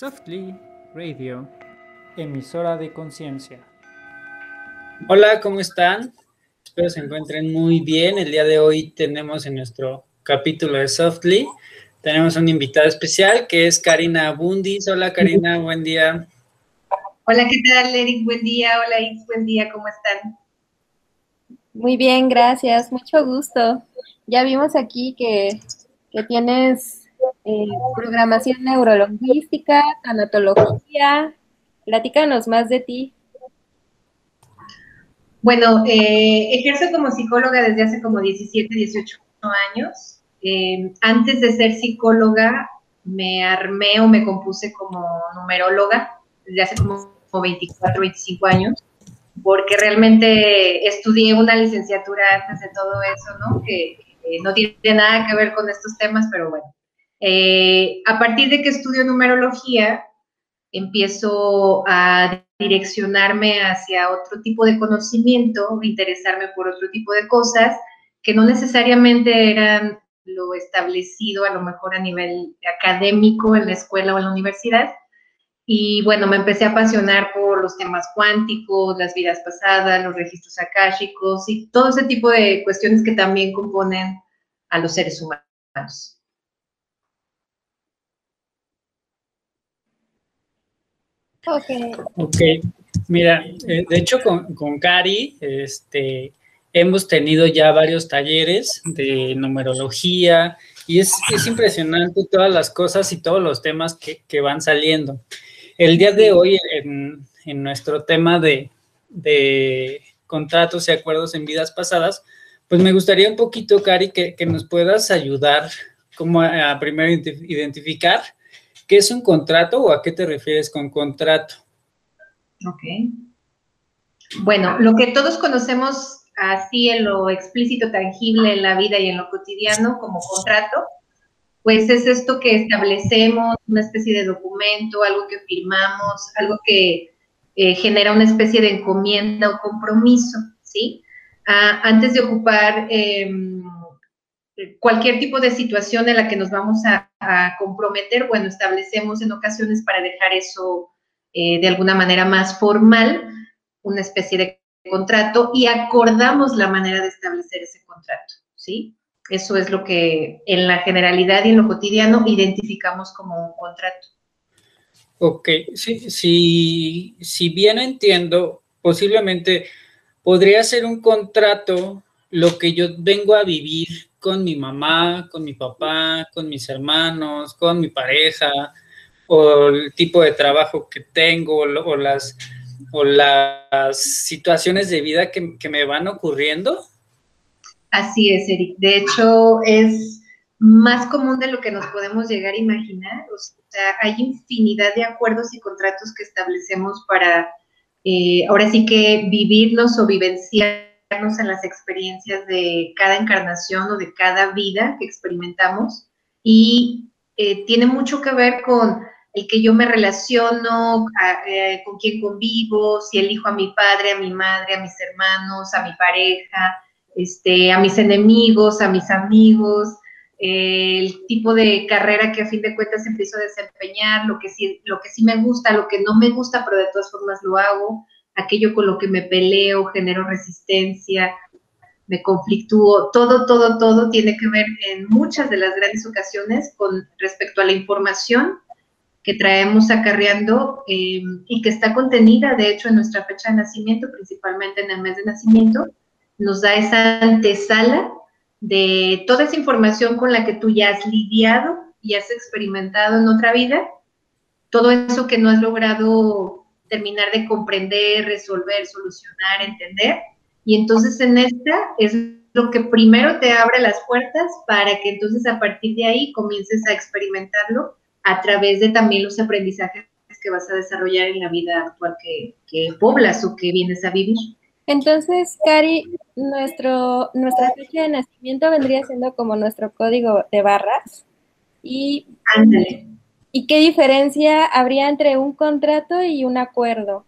Softly Radio, emisora de conciencia. Hola, ¿cómo están? Espero se encuentren muy bien. El día de hoy tenemos en nuestro capítulo de Softly, tenemos un invitado especial que es Karina Bundis. Hola Karina, buen día. Hola, ¿qué tal Eric? Buen día. Hola X, buen día, ¿cómo están? Muy bien, gracias, mucho gusto. Ya vimos aquí que, que tienes eh, programación neurolingüística, tanatología. Platícanos más de ti. Bueno, eh, ejerzo como psicóloga desde hace como 17, 18 años. Eh, antes de ser psicóloga, me armé o me compuse como numeróloga desde hace como 24, 25 años, porque realmente estudié una licenciatura antes de todo eso, ¿no? Que no tiene nada que ver con estos temas, pero bueno, eh, a partir de que estudio numerología, empiezo a direccionarme hacia otro tipo de conocimiento, interesarme por otro tipo de cosas que no necesariamente eran lo establecido a lo mejor a nivel académico en la escuela o en la universidad. Y bueno, me empecé a apasionar por los temas cuánticos, las vidas pasadas, los registros akáshicos y todo ese tipo de cuestiones que también componen a los seres humanos. Ok. Mira, eh, de hecho con, con Cari, este, hemos tenido ya varios talleres de numerología y es, impresionante todas las cosas y todos los temas que, van saliendo. El día de hoy, en, nuestro tema de, contratos y acuerdos en vidas pasadas, pues me gustaría un poquito, Cari, que, que nos puedas ayudar como a primero identificar ¿Qué es un contrato o a qué te refieres con contrato? Ok. Bueno, lo que todos conocemos así en lo explícito, tangible en la vida y en lo cotidiano como contrato, pues es esto que establecemos, una especie de documento, algo que firmamos, algo que eh, genera una especie de encomienda o compromiso, ¿sí? Ah, antes de ocupar em, cualquier tipo de situación en la que nos vamos a, comprometer, bueno, establecemos en ocasiones para dejar eso eh, de alguna manera más formal, una especie de contrato y acordamos la manera de establecer ese contrato, ¿sí? Eso es lo que en la generalidad y en lo cotidiano identificamos como un contrato. Ok, sí, sí, si bien entiendo, posiblemente podría ser un contrato lo que yo vengo a vivir con mi mamá, con mi papá, con mis hermanos, con mi pareja, o el tipo de trabajo que tengo, o las, o las situaciones de vida que, que me van ocurriendo. Así es, Eric. De hecho, es más común de lo que nos podemos llegar a imaginar. O sea, hay infinidad de acuerdos y contratos que establecemos para, eh, ahora sí que vivirlos o vivenciar en las experiencias de cada encarnación o de cada vida que experimentamos. Y eh, tiene mucho que ver con el que yo me relaciono, eh, con quién convivo, si elijo a mi padre, a mi madre, a mis hermanos, a mi pareja, este, a mis enemigos, a mis amigos, el tipo de carrera que a fin de cuentas empiezo a desempeñar, lo que sí, lo que sí me gusta, lo que no me gusta, pero de todas formas lo hago aquello con lo que me peleo, genero resistencia, me conflictúo, todo, todo, todo tiene que ver en muchas de las grandes ocasiones con respecto a la información que traemos acarreando em, y que está contenida, de hecho, en nuestra fecha de nacimiento, principalmente en el mes de nacimiento, nos da esa antesala de toda esa información con la que tú ya has lidiado y has experimentado en otra vida, todo eso que no has logrado terminar de comprender, resolver, solucionar, entender. Y entonces en esta es lo que primero te abre las puertas para que entonces a partir de ahí comiences a experimentarlo a través de también los aprendizajes que vas a desarrollar en la vida actual que, que poblas o que vienes a vivir. Entonces, Cari, nuestro, nuestra fecha de nacimiento vendría siendo como nuestro código de barras. Y Ándale. ¿Y qué diferencia habría entre un contrato y un acuerdo?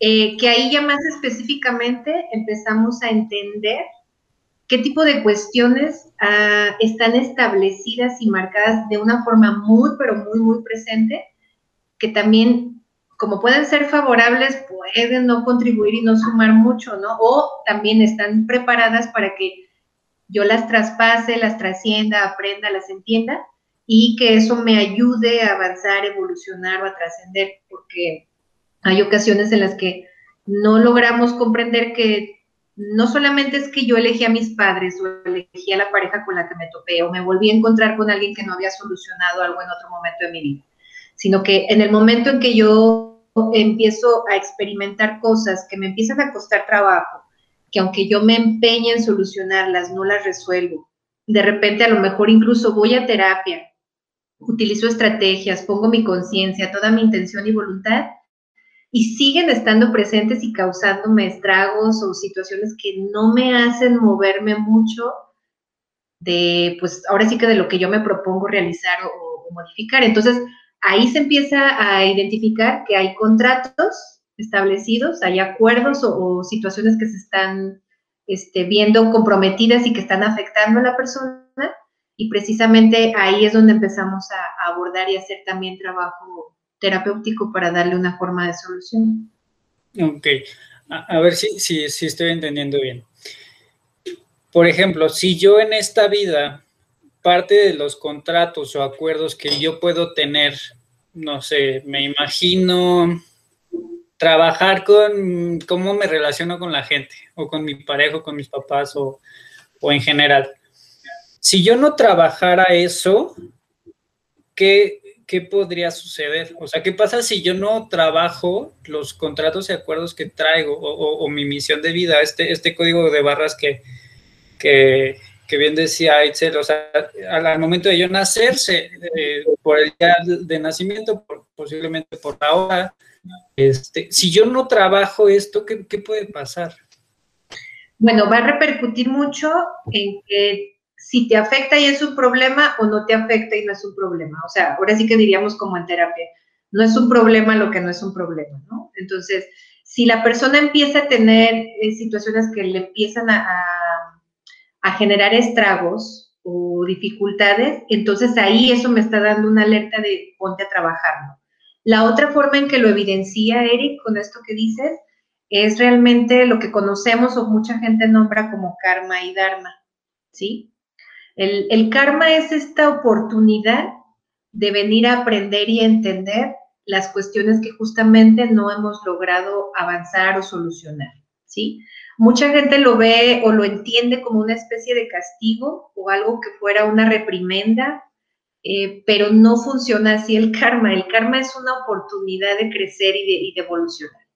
Eh, que ahí ya más específicamente empezamos a entender qué tipo de cuestiones ah, están establecidas y marcadas de una forma muy, pero muy, muy presente, que también, como pueden ser favorables, pueden no contribuir y no sumar mucho, ¿no? O también están preparadas para que yo las traspase, las trascienda, aprenda, las entienda y que eso me ayude a avanzar, evolucionar o a trascender, porque hay ocasiones en las que no logramos comprender que no solamente es que yo elegí a mis padres o elegí a la pareja con la que me topé o me volví a encontrar con alguien que no había solucionado algo en otro momento de mi vida, sino que en el momento en que yo empiezo a experimentar cosas que me empiezan a costar trabajo, que aunque yo me empeñe en solucionarlas, no las resuelvo. De repente a lo mejor incluso voy a terapia, utilizo estrategias, pongo mi conciencia, toda mi intención y voluntad y siguen estando presentes y causándome estragos o situaciones que no me hacen moverme mucho de, pues ahora sí que de lo que yo me propongo realizar o, modificar. Entonces, ahí se empieza a identificar que hay contratos establecidos, hay acuerdos o, situaciones que se están este, viendo comprometidas y que están afectando a la persona. Y precisamente ahí es donde empezamos a abordar y hacer también trabajo terapéutico para darle una forma de solución. Ok, a, ver si, si, si estoy entendiendo bien. Por ejemplo, si yo en esta vida, parte de los contratos o acuerdos que yo puedo tener, no sé, me imagino trabajar con cómo me relaciono con la gente, o con mi pareja, o con mis papás, o, o en general. Si yo no trabajara eso, ¿qué, ¿qué podría suceder? O sea, ¿qué pasa si yo no trabajo los contratos y acuerdos que traigo o, mi misión de vida, este, este código de barras que, que, bien decía Itzel, o sea, al, momento de yo nacerse, eh, por el día de nacimiento, posiblemente por la hora, este, si yo no trabajo esto, ¿qué, ¿qué puede pasar? Bueno, va a repercutir mucho en que si te afecta y es un problema o no te afecta y no es un problema. O sea, ahora sí que diríamos como en terapia, no es un problema lo que no es un problema, ¿no? Entonces, si la persona empieza a tener eh, situaciones que le empiezan a, a, generar estragos o dificultades, entonces ahí eso me está dando una alerta de ponte a trabajarlo. La otra forma en que lo evidencia Eric con esto que dices es realmente lo que conocemos o mucha gente nombra como karma y dharma, ¿sí? El, karma es esta oportunidad de venir a aprender y entender las cuestiones que justamente no hemos logrado avanzar o solucionar, ¿sí? Mucha gente lo ve o lo entiende como una especie de castigo o algo que fuera una reprimenda, eh, pero no funciona así el karma. El karma es una oportunidad de crecer y de, y de evolucionar.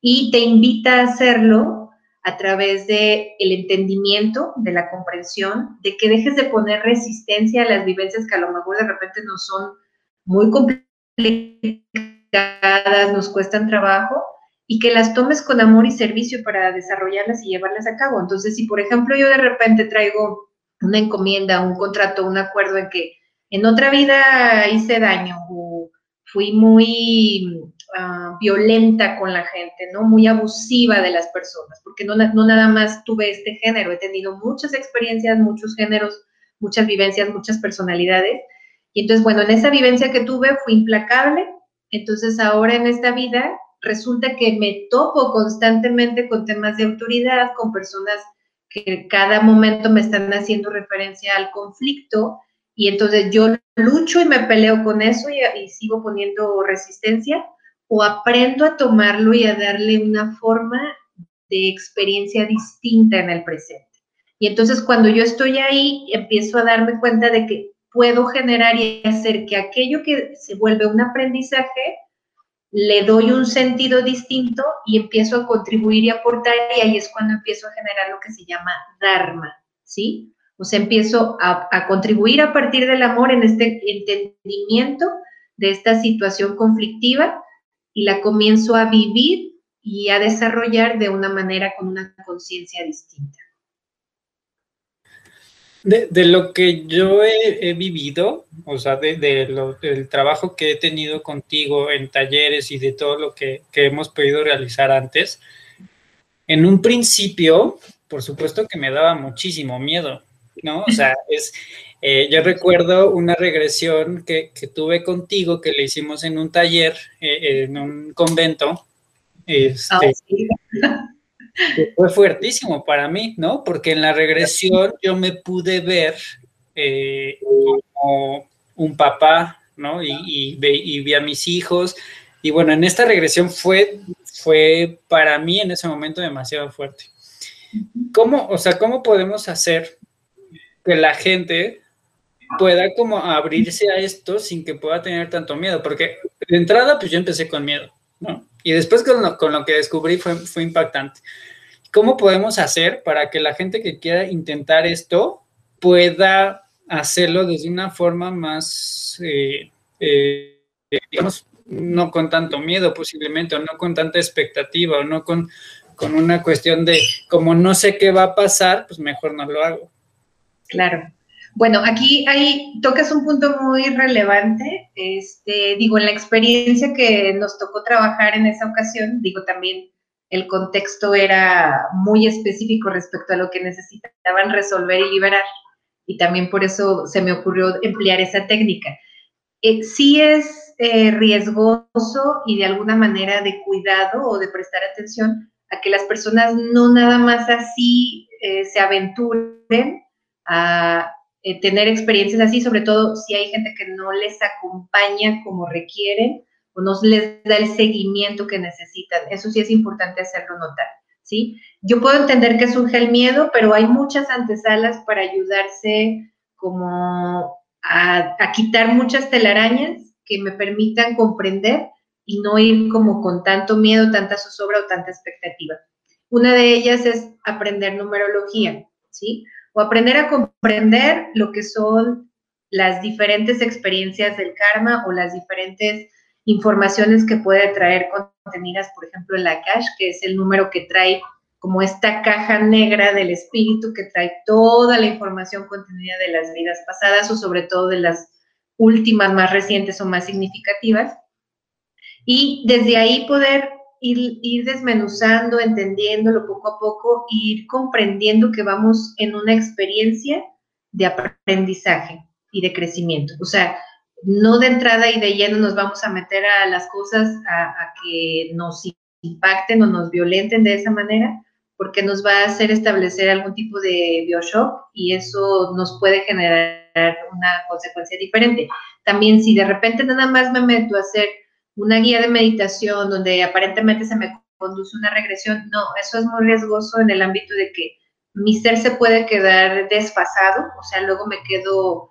Y te invita a hacerlo a través de el entendimiento, de la comprensión, de que dejes de poner resistencia a las vivencias que a lo mejor de repente no son muy complicadas, nos cuestan trabajo, y que las tomes con amor y servicio para desarrollarlas y llevarlas a cabo. Entonces, si por ejemplo yo de repente traigo una encomienda, un contrato, un acuerdo en que en otra vida hice daño o fui muy Ah, violenta con la gente, ¿no? Muy abusiva de las personas, porque no, no nada más tuve este género, he tenido muchas experiencias, muchos géneros, muchas vivencias, muchas personalidades. Y entonces, bueno, en esa vivencia que tuve fui implacable, entonces ahora en esta vida resulta que me topo constantemente con temas de autoridad, con personas que cada momento me están haciendo referencia al conflicto y entonces yo lucho y me peleo con eso y, y sigo poniendo resistencia o aprendo a tomarlo y a darle una forma de experiencia distinta en el presente. Y entonces cuando yo estoy ahí, empiezo a darme cuenta de que puedo generar y hacer que aquello que se vuelve un aprendizaje, le doy un sentido distinto y empiezo a contribuir y aportar y ahí es cuando empiezo a generar lo que se llama Dharma, ¿sí? O sea, empiezo a, a contribuir a partir del amor en este entendimiento de esta situación conflictiva y la comienzo a vivir y a desarrollar de una manera con una conciencia distinta. De, lo que yo he, vivido, o sea, de, del trabajo que he tenido contigo en talleres y de todo lo que, hemos podido realizar antes, en un principio por supuesto que me daba muchísimo miedo, ¿no? O sea, es, eh, yo recuerdo una regresión que, tuve contigo que le hicimos en un taller, eh, en un convento. Este, ah, fue fuertísimo para mí, ¿no? Porque en la regresión yo me pude ver eh, como un papá, ¿no? Y, vi a mis hijos. Y bueno, en esta regresión fue, fue para mí en ese momento demasiado fuerte. ¿Cómo, o sea, cómo podemos hacer que la gente pueda como abrirse a esto sin que pueda tener tanto miedo? Porque de entrada, pues yo empecé con miedo, ¿no? Y después con lo, con lo que descubrí fue, fue impactante. ¿Cómo podemos hacer para que la gente que quiera intentar esto pueda hacerlo desde una forma más, eh, eh, digamos, no con tanto miedo posiblemente, o no con tanta expectativa, o no con, con una cuestión de como no sé qué va a pasar, pues mejor no lo hago. Claro. Bueno, aquí hay, tocas un punto muy relevante. Este, digo, en la experiencia que nos tocó trabajar en esa ocasión, digo, también el contexto era muy específico respecto a lo que necesitaban resolver y liberar y también por eso se me ocurrió emplear esa técnica. Eh, sí es eh, riesgoso y de alguna manera de cuidado o de prestar atención a que las personas no nada más así eh, se aventuren a tener experiencias así, sobre todo si hay gente que no les acompaña como requieren o no les da el seguimiento que necesitan. Eso sí es importante hacerlo notar. ¿sí? Yo puedo entender que surge el miedo, pero hay muchas antesalas para ayudarse como a, quitar muchas telarañas que me permitan comprender y no ir como con tanto miedo, tanta zozobra o tanta expectativa. Una de ellas es aprender numerología, ¿sí? O aprender a comprender lo que son las diferentes experiencias del karma o las diferentes informaciones que puede traer contenidas, por ejemplo, en la cash, que es el número que trae como esta caja negra del espíritu que trae toda la información contenida de las vidas pasadas o sobre todo de las últimas más recientes o más significativas. Y desde ahí poder ir, desmenuzando, entendiéndolo poco a poco, ir comprendiendo que vamos en una experiencia de aprendizaje y de crecimiento. O sea, no de entrada y de lleno nos vamos a meter a las cosas a, que nos impacten o nos violenten de esa manera, porque nos va a hacer establecer algún tipo de bioshock y eso nos puede generar una consecuencia diferente. También si de repente nada más me meto a hacer una guía de meditación donde aparentemente se me conduce una regresión, no, eso es muy riesgoso en el ámbito de que mi ser se puede quedar desfasado, o sea, luego me quedo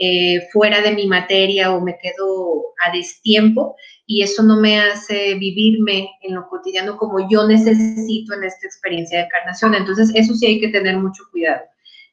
eh, fuera de mi materia o me quedo a destiempo y eso no me hace vivirme en lo cotidiano como yo necesito en esta experiencia de encarnación. Entonces, eso sí hay que tener mucho cuidado.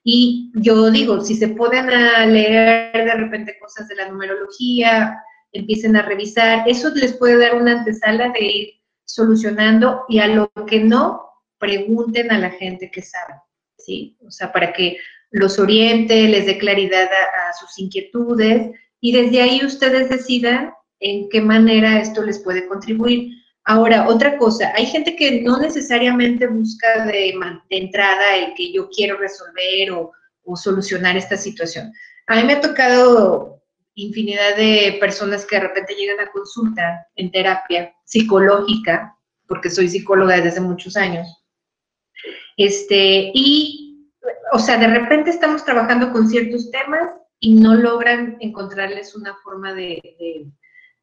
Y yo digo, si se pueden leer de repente cosas de la numerología, empiecen a revisar, eso les puede dar una antesala de ir solucionando y a lo que no, pregunten a la gente que sabe, ¿sí? O sea, para que los oriente, les dé claridad a, sus inquietudes y desde ahí ustedes decidan en qué manera esto les puede contribuir. Ahora, otra cosa, hay gente que no necesariamente busca de, entrada el que yo quiero resolver o, o, solucionar esta situación. A mí me ha tocado infinidad de personas que de repente llegan a consulta en terapia psicológica, porque soy psicóloga desde muchos años, este, y o sea, de repente estamos trabajando con ciertos temas y no logran encontrarles una forma de,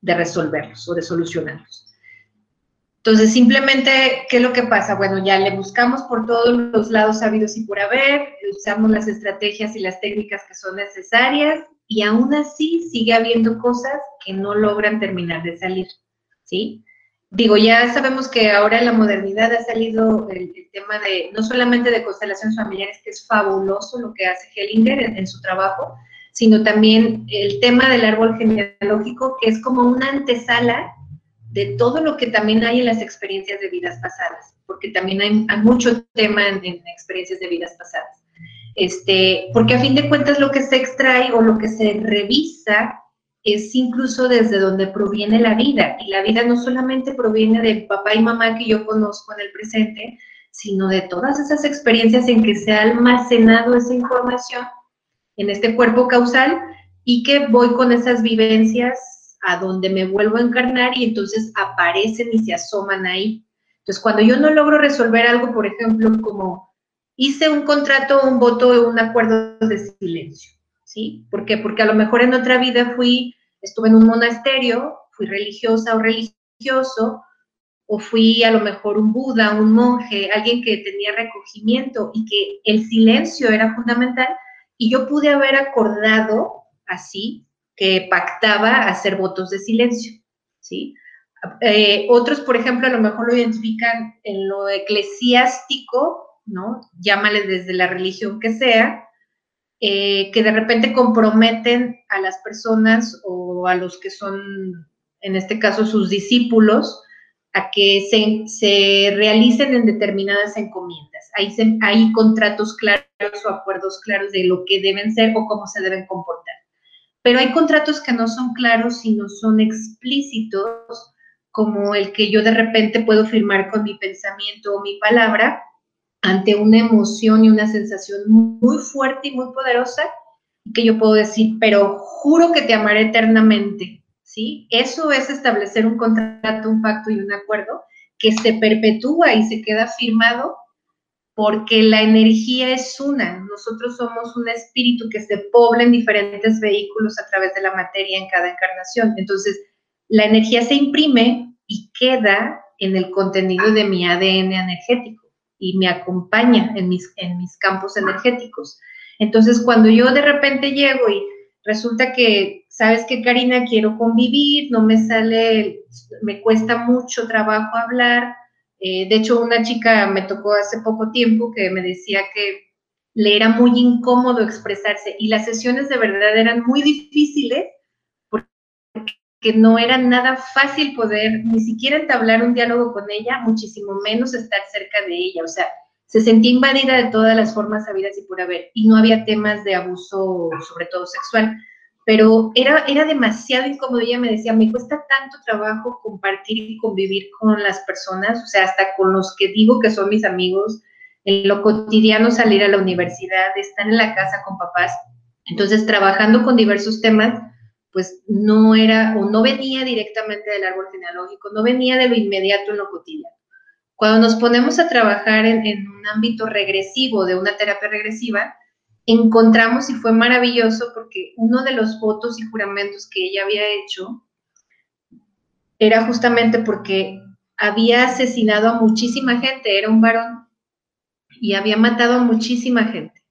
resolverlos o de solucionarlos. Entonces, simplemente, ¿qué es lo que pasa? Bueno, ya le buscamos por todos los lados sabidos y por haber, usamos las estrategias y las técnicas que son necesarias y aún así sigue habiendo cosas que no logran terminar de salir, ¿sí? digo, ya sabemos que ahora en la modernidad ha salido el, tema de, no solamente de constelaciones familiares, que es fabuloso lo que hace Hellinger en, su trabajo, sino también el tema del árbol genealógico, que es como una antesala de todo lo que también hay en las experiencias de vidas pasadas, porque también hay, mucho tema en, en, experiencias de vidas pasadas. Este, porque a fin de cuentas lo que se extrae o lo que se revisa es incluso desde donde proviene la vida. Y la vida no solamente proviene del papá y mamá que yo conozco en el presente, sino de todas esas experiencias en que se ha almacenado esa información en este cuerpo causal y que voy con esas vivencias a donde me vuelvo a encarnar y entonces aparecen y se asoman ahí. Entonces, cuando yo no logro resolver algo, por ejemplo, como hice un contrato, un voto, un acuerdo de silencio, ¿sí? ¿Por qué? Porque a lo mejor en otra vida fui, estuve en un monasterio, fui religiosa o religioso, o fui a lo mejor un Buda, un monje, alguien que tenía recogimiento y que el silencio era fundamental, y yo pude haber acordado así, que pactaba hacer votos de silencio, ¿sí? Eh, otros, por ejemplo, a lo mejor lo identifican en lo eclesiástico, ¿no? Llámale desde la religión que sea, eh, que de repente comprometen a las personas o a los que son, en este caso, sus discípulos, a que se, se realicen en determinadas encomiendas. Hay, hay contratos claros o acuerdos claros de lo que deben ser o cómo se deben comportar. Pero hay contratos que no son claros y no son explícitos como el que yo de repente puedo firmar con mi pensamiento o mi palabra ante una emoción y una sensación muy fuerte y muy poderosa, que yo puedo decir, pero juro que te amaré eternamente, ¿sí? Eso es establecer un contrato, un pacto y un acuerdo que se perpetúa y se queda firmado porque la energía es una. Nosotros somos un espíritu que se pobla en diferentes vehículos a través de la materia en cada encarnación. Entonces, la energía se imprime y queda en el contenido de mi ADN energético y me acompaña en mis, en mis campos energéticos. Entonces, cuando yo de repente llego y resulta que, sabes que Karina, quiero convivir, no me sale, me cuesta mucho trabajo hablar. Eh, de hecho, una chica me tocó hace poco tiempo que me decía que le era muy incómodo expresarse y las sesiones de verdad eran muy difíciles que no era nada fácil poder ni siquiera entablar un diálogo con ella, muchísimo menos estar cerca de ella. O sea, se sentía invadida de todas las formas habidas y por haber, y no había temas de abuso, sobre todo sexual, pero era, era demasiado incómodo. Ella me decía, me cuesta tanto trabajo compartir y convivir con las personas, o sea, hasta con los que digo que son mis amigos, en lo cotidiano salir a la universidad, estar en la casa con papás. Entonces, trabajando con diversos temas, pues no era o no venía directamente del árbol genealógico, no venía de lo inmediato en lo cotidiano. Cuando nos ponemos a trabajar en, un ámbito regresivo, de una terapia regresiva, encontramos y fue maravilloso porque uno de los votos y juramentos que ella había hecho era justamente porque había asesinado a muchísima gente, era un varón, y había matado a muchísima gente.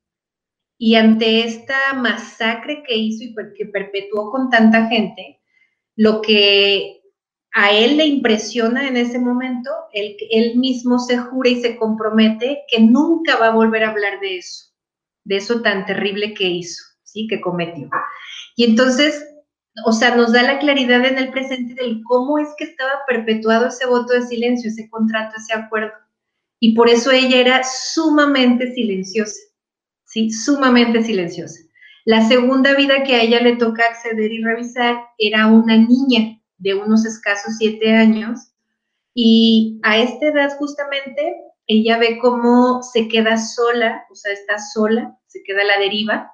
Y ante esta masacre que hizo y que perpetuó con tanta gente, lo que a él le impresiona en ese momento, él, él mismo se jura y se compromete que nunca va a volver a hablar de eso, de eso tan terrible que hizo, ¿sí? Que cometió. Y entonces, o sea, nos da la claridad en el presente del cómo es que estaba perpetuado ese voto de silencio, ese contrato, ese acuerdo. Y por eso ella era sumamente silenciosa. Sumamente silenciosa. La segunda vida que a ella le toca acceder y revisar era una niña de unos escasos siete años y a esta edad justamente ella ve cómo se queda sola, o sea, está sola, se queda a la deriva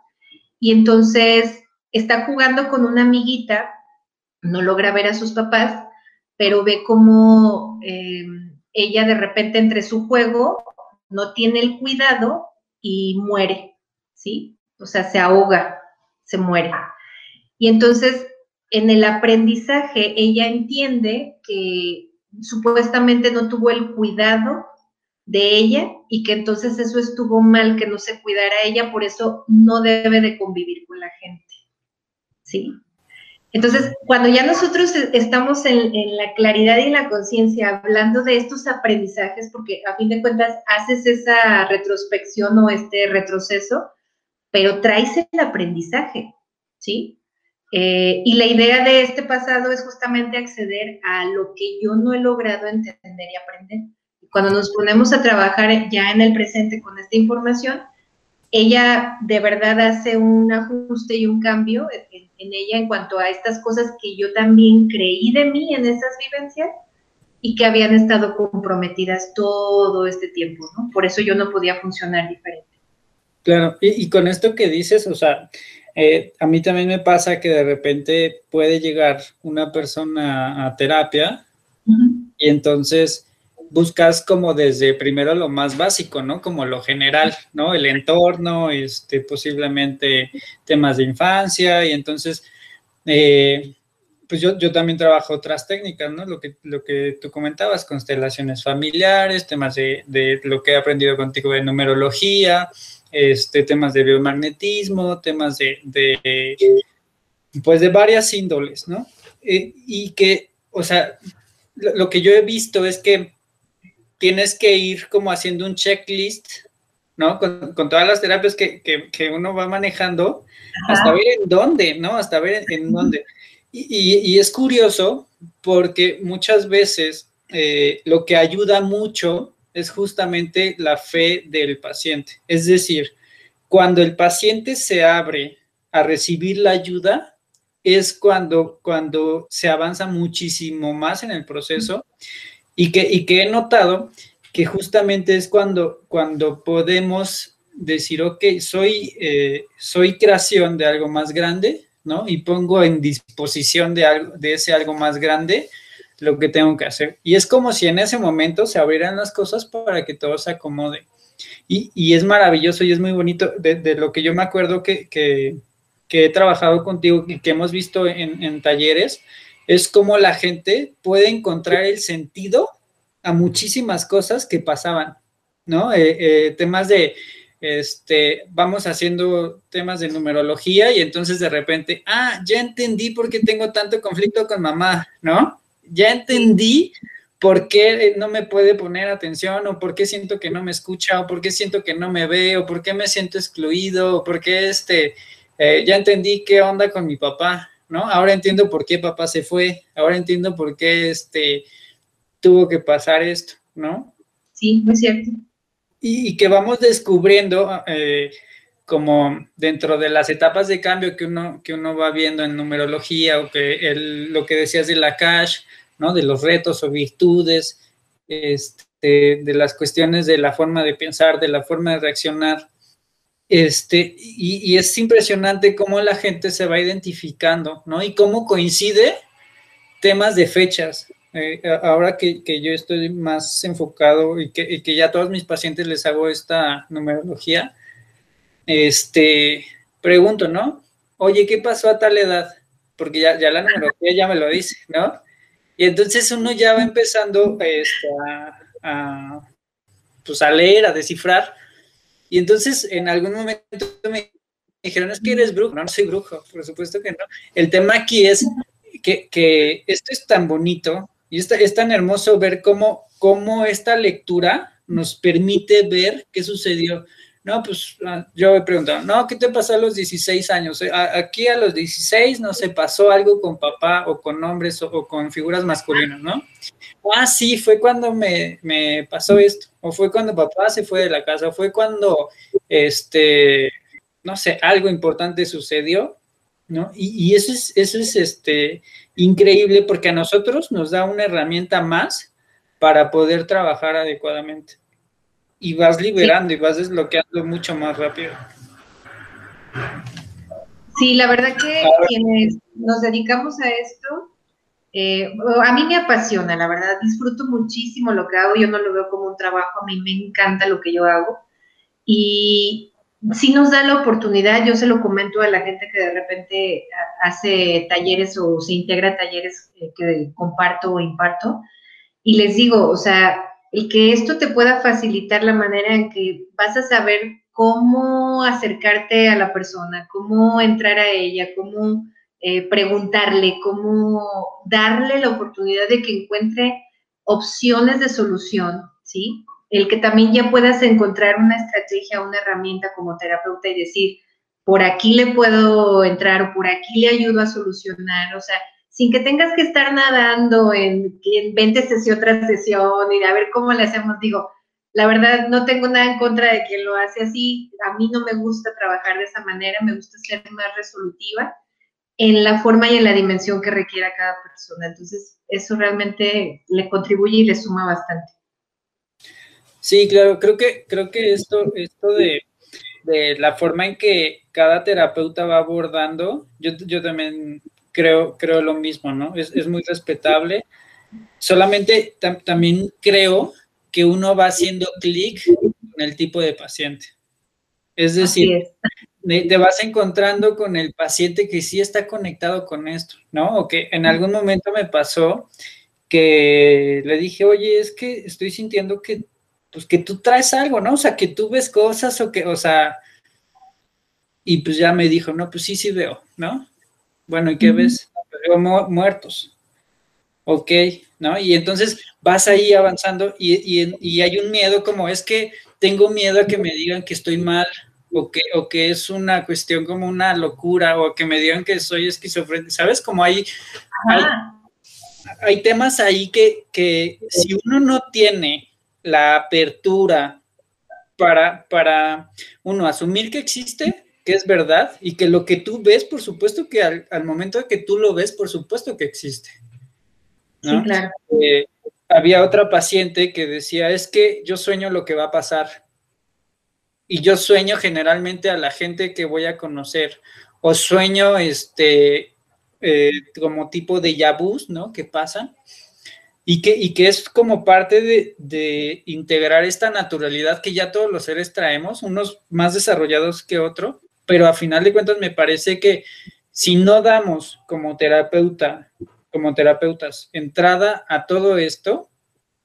y entonces está jugando con una amiguita, no logra ver a sus papás, pero ve cómo eh, ella de repente entre su juego no tiene el cuidado y muere, ¿sí? O sea, se ahoga, se muere. Y entonces, en el aprendizaje, ella entiende que supuestamente no tuvo el cuidado de ella y que entonces eso estuvo mal, que no se cuidara ella, por eso no debe de convivir con la gente. ¿Sí? Entonces, cuando ya nosotros estamos en, la claridad y en la conciencia hablando de estos aprendizajes, porque a fin de cuentas haces esa retrospección o este retroceso, pero traes el aprendizaje, ¿sí? Eh, y la idea de este pasado es justamente acceder a lo que yo no he logrado entender y aprender. Cuando nos ponemos a trabajar ya en el presente con esta información, ella de verdad hace un ajuste y un cambio ella en cuanto a estas cosas que yo también creí de mí en esas vivencias y que habían estado comprometidas todo este tiempo, ¿no? Por eso yo no podía funcionar diferente. Claro, y, con esto que dices, o sea, eh, a mí también me pasa que de repente puede llegar una persona a terapia y entonces buscas como desde primero lo más básico, ¿no? Como lo general, ¿no? El entorno, este, posiblemente temas de infancia y entonces, eh, pues yo, yo, también trabajo otras técnicas, ¿no? Lo que, lo que tú comentabas, constelaciones familiares, temas de, de lo que he aprendido contigo de numerología, este, temas de biomagnetismo, temas de, de pues de varias índoles, ¿no? Eh, y que, o sea, lo, que yo he visto es que tienes que ir como haciendo un checklist, ¿no? Con, todas las terapias que, uno va manejando, hasta ver en dónde, ¿no? Hasta ver en, dónde. Y, es curioso porque muchas veces eh, lo que ayuda mucho es justamente la fe del paciente. Es decir, cuando el paciente se abre a recibir la ayuda, es cuando, cuando se avanza muchísimo más en el proceso y que, y que he notado que justamente es cuando, cuando podemos decir, ok, soy, eh, soy creación de algo más grande, ¿no? Y pongo en disposición de, algo, de ese algo más grande lo que tengo que hacer. Y es como si en ese momento se abrieran las cosas para que todo se acomode. Y, es maravilloso y es muy bonito de, lo que yo me acuerdo que, he trabajado contigo y que hemos visto en, talleres, es como la gente puede encontrar el sentido a muchísimas cosas que pasaban, ¿no? Eh, eh, temas de, este, vamos haciendo temas de numerología y entonces de repente, ah, ya entendí por qué tengo tanto conflicto con mamá, ¿no? ya entendí por qué no me puede poner atención o por qué siento que no me escucha o por qué siento que no me ve o por qué me siento excluido o por qué este, eh, ya entendí qué onda con mi papá, ¿no? Ahora entiendo por qué papá se fue, ahora entiendo por qué este, tuvo que pasar esto, ¿no? Sí, muy cierto. Y, que vamos descubriendo eh, como dentro de las etapas de cambio que uno, que uno va viendo en numerología o que el, lo que decías de la cash, ¿no? De los retos o virtudes, este, de las cuestiones de la forma de pensar, de la forma de reaccionar. Este, y, es impresionante cómo la gente se va identificando, ¿no? Y cómo coincide temas de fechas. Eh, ahora que, yo estoy más enfocado y que, que ya a todos mis pacientes les hago esta numerología, este, pregunto, ¿no? Oye, ¿qué pasó a tal edad? Porque ya, ya la numerología ya me lo dice, ¿no? Y entonces uno ya va empezando este, a, pues a leer, a descifrar. Y entonces en algún momento me dijeron, es que eres brujo. No, no soy brujo, por supuesto que no. El tema aquí es que, que esto es tan bonito y es, es tan hermoso ver cómo, cómo esta lectura nos permite ver qué sucedió. No, pues ah, yo he preguntado, no, ¿qué te pasó a los 16 años? Aquí a los 16 no se pasó algo con papá o con hombres o, con figuras masculinas, ¿no? Ah, sí, fue cuando me, pasó esto, o fue cuando papá se fue de la casa, o fue cuando, este, no sé, algo importante sucedió, ¿no? Y, y, eso es, eso es este, increíble porque a nosotros nos da una herramienta más para poder trabajar adecuadamente y vas liberando y vas desbloqueando mucho más rápido. Sí, la verdad que quienes nos dedicamos a esto, eh, a mí me apasiona, la verdad, disfruto muchísimo lo que hago, yo no lo veo como un trabajo, a mí me encanta lo que yo hago. Y si nos da la oportunidad, yo se lo comento a la gente que de repente hace talleres o se integra a talleres eh, que comparto o imparto, y les digo, o sea, el que esto te pueda facilitar la manera en que vas a saber cómo acercarte a la persona, cómo entrar a ella, cómo eh, preguntarle, cómo darle la oportunidad de que encuentre opciones de solución, ¿sí? El que también ya puedas encontrar una estrategia, una herramienta como terapeuta y decir, por aquí le puedo entrar o por aquí le ayudo a solucionar, o sea, sin que tengas que estar nadando en, en 20 sesión tras sesión y a ver cómo le hacemos, digo, la verdad no tengo nada en contra de quien lo hace así, a mí no me gusta trabajar de esa manera, me gusta ser más resolutiva en la forma y en la dimensión que requiera cada persona. Entonces, eso realmente le contribuye y le suma bastante. Sí, claro, creo que, creo que esto, esto de, la forma en que cada terapeuta va abordando, yo, yo también creo, creo lo mismo, ¿no? Es, es muy respetable. Solamente también creo que uno va haciendo clic con el tipo de paciente. Es decir, te vas encontrando con el paciente que sí está conectado con esto, ¿no? O que en algún momento me pasó que le dije, oye, es que estoy sintiendo que, pues que tú traes algo, ¿no? O sea, que tú ves cosas o que, o sea, y pues ya me dijo, no, pues sí, sí veo, ¿no? Bueno, ¿y qué ves? Veo muertos. Ok, ¿no? Y entonces vas ahí avanzando y, y, hay un miedo como es que tengo miedo a que me digan que estoy mal o que, o que es una cuestión como una locura o que me digan que soy esquizofrénico, ¿sabes? Como hay, hay, temas ahí que, que si uno no tiene la apertura para, para uno asumir que existe, que es verdad y que lo que tú ves, por supuesto que al, momento de que tú lo ves, por supuesto que existe. Sí, claro. Eh, había otra paciente que decía, es que yo sueño lo que va a pasar. Y yo sueño generalmente a la gente que voy a conocer. O sueño este, eh, como tipo de yabús, ¿no? Que pasan. Y que, y que es como parte de, de, integrar esta naturalidad que ya todos los seres traemos, unos más desarrollados que otros, pero a final de cuentas me parece que si no damos como terapeuta, como terapeutas, entrada a todo esto,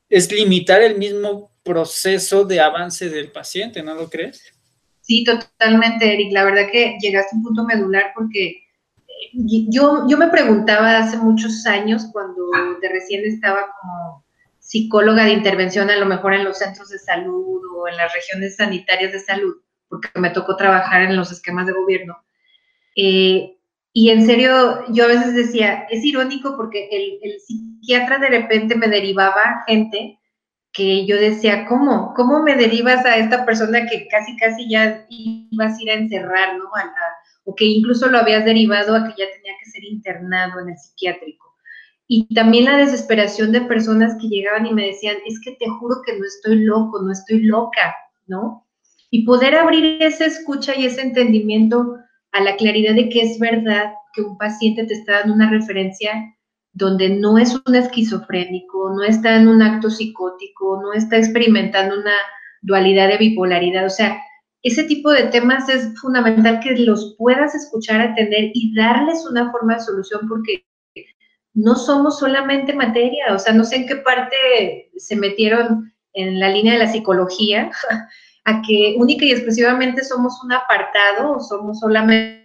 es limitar el mismo proceso de avance del paciente, ¿no lo crees? Sí, totalmente, Eric. La verdad que llegaste a un punto medular porque eh, yo, yo me preguntaba hace muchos años, cuando de recién estaba como psicóloga de intervención, a lo mejor en los centros de salud o en las regiones sanitarias de salud, porque me tocó trabajar en los esquemas de gobierno. Eh, y en serio, yo a veces decía, es irónico porque el, el, psiquiatra de repente me derivaba gente que yo decía, ¿cómo? ¿Cómo me derivas a esta persona que casi, casi ya ibas a ir a encerrar, ¿no? o que incluso lo habías derivado a que ya tenía que ser internado en el psiquiátrico. Y también la desesperación de personas que llegaban y me decían, es que te juro que no estoy loco, no estoy loca, ¿no? y poder abrir esa escucha y ese entendimiento a la claridad de que es verdad que un paciente te está dando una referencia donde no es un esquizofrénico, no está en un acto psicótico, no está experimentando una dualidad de bipolaridad. O sea, ese tipo de temas es fundamental que los puedas escuchar, atender y darles una forma de solución porque no somos solamente materia, o sea, no sé en qué parte se metieron en la línea de la psicología, a que única y exclusivamente somos un apartado o somos solamente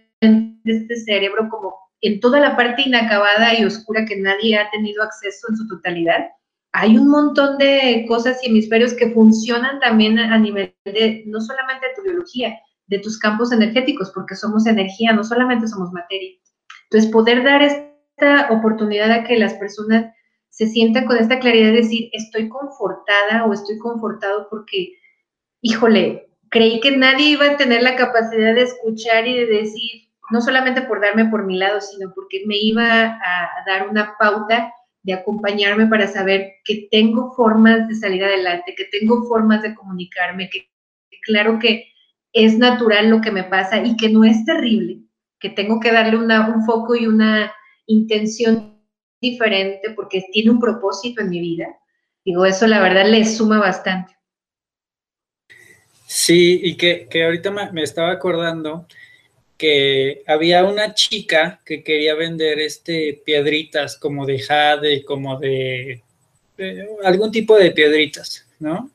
este cerebro como en toda la parte inacabada y oscura que nadie ha tenido acceso en su totalidad. Hay un montón de cosas y hemisferios que funcionan también a nivel de no solamente de tu biología, de tus campos energéticos, porque somos energía, no solamente somos materia. Entonces, poder dar esta oportunidad a que las personas se sientan con esta claridad de decir, estoy confortada o estoy confortado porque híjole, creí que nadie iba a tener la capacidad de escuchar y de decir, no solamente por darme por mi lado, sino porque me iba a, dar una pauta de acompañarme para saber que tengo formas de salir adelante, que tengo formas de comunicarme, que claro que es natural lo que me pasa y que no es terrible, que tengo que darle un foco y una intención diferente porque tiene un propósito en mi vida. Digo, eso la verdad le suma bastante. Sí, y que, ahorita me, estaba acordando que había una chica que quería vender este piedritas como de jade, como de, algún tipo de piedritas, ¿no?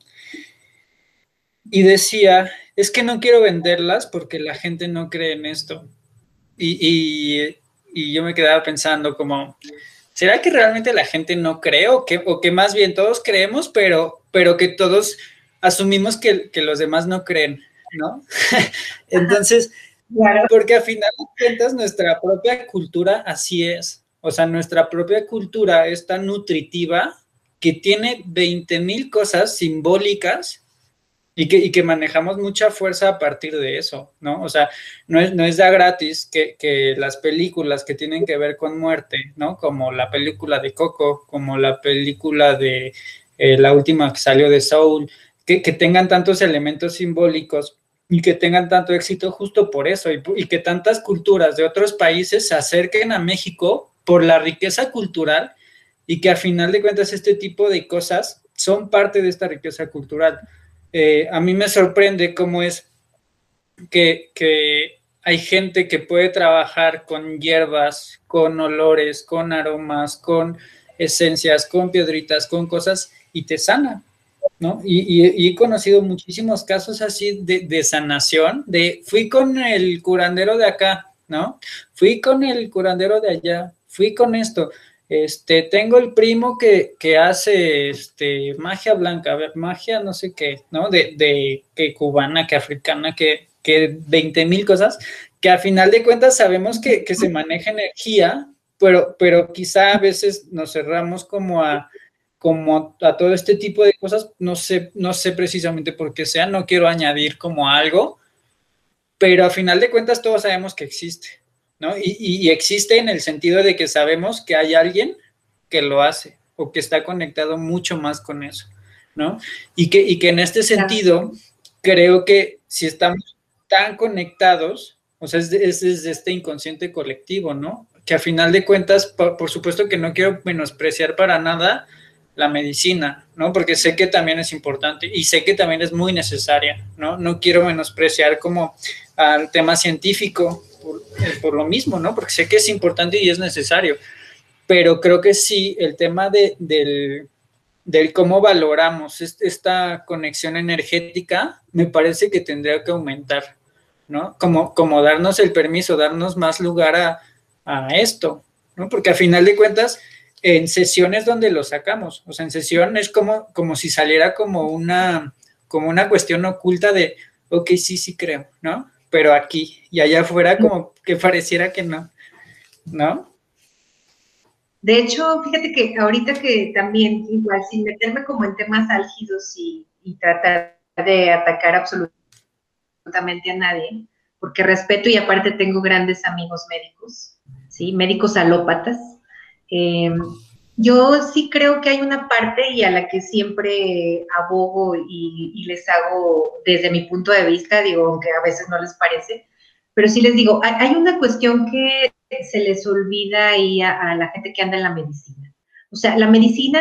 Y decía, es que no quiero venderlas porque la gente no cree en esto. Y, yo me quedaba pensando como, ¿será que realmente la gente no cree o que, o que más bien todos creemos, pero, pero que todos asumimos que, los demás no creen, ¿no? Entonces, porque al final de cuentas nuestra propia cultura así es. O sea, nuestra propia cultura es tan nutritiva que tiene 20 mil cosas simbólicas y que, y que manejamos mucha fuerza a partir de eso, ¿no? O sea, no es, no es da gratis que, que, las películas que tienen que ver con muerte, ¿no? Como la película de Coco, como la película de eh, la última que salió de Soul, que, que, tengan tantos elementos simbólicos y que tengan tanto éxito justo por eso, y, que tantas culturas de otros países se acerquen a México por la riqueza cultural y que a final de cuentas este tipo de cosas son parte de esta riqueza cultural. Eh, a mí me sorprende cómo es que, que, hay gente que puede trabajar con hierbas, con olores, con aromas, con esencias, con piedritas, con cosas y te sana, ¿no? Y, he conocido muchísimos casos así de, de, sanación, de fui con el curandero de acá, ¿no? Fui con el curandero de allá, fui con esto. Este, tengo el primo que, que hace este, magia blanca, magia no sé qué, ¿no? De, de que cubana, que africana, que, que 20 mil cosas, que a final de cuentas sabemos que, que, se maneja energía, pero, pero quizá a veces nos cerramos como a, como a todo este tipo de cosas, no sé, no sé precisamente por qué sea, no quiero añadir como algo, pero a final de cuentas todos sabemos que existe. ¿no? Y, y, existe en el sentido de que sabemos que hay alguien que lo hace o que está conectado mucho más con eso, ¿no? Y que, y que en este sentido, creo que si estamos tan conectados, o sea, es, es, es este inconsciente colectivo, ¿no? Que a final de cuentas, por, por supuesto que no quiero menospreciar para nada la medicina, ¿no? Porque sé que también es importante y sé que también es muy necesaria, ¿no? No quiero menospreciar como al tema científico, por, por, lo mismo, ¿no? Porque sé que es importante y es necesario, pero creo que sí, el tema de, del, del cómo valoramos esta conexión energética, me parece que tendría que aumentar, ¿no? Como, como darnos el permiso, darnos más lugar a, a esto, ¿no? Porque a final de cuentas, en sesiones donde lo sacamos, o sea, en sesión es como, como si saliera como una, como una cuestión oculta de, ok, sí, sí creo, ¿no? pero aquí y allá afuera como que pareciera que no, ¿no? De hecho, fíjate que ahorita que también, igual, sin meterme como en temas álgidos y, y tratar de atacar absolutamente a nadie, porque respeto y aparte tengo grandes amigos médicos, ¿sí? Médicos alópatas. Eh, yo sí creo que hay una parte y a la que siempre abogo y, y, les hago desde mi punto de vista, digo, aunque a veces no les parece, pero sí les digo, hay, hay una cuestión que se les olvida ahí a, a, la gente que anda en la medicina. O sea, la medicina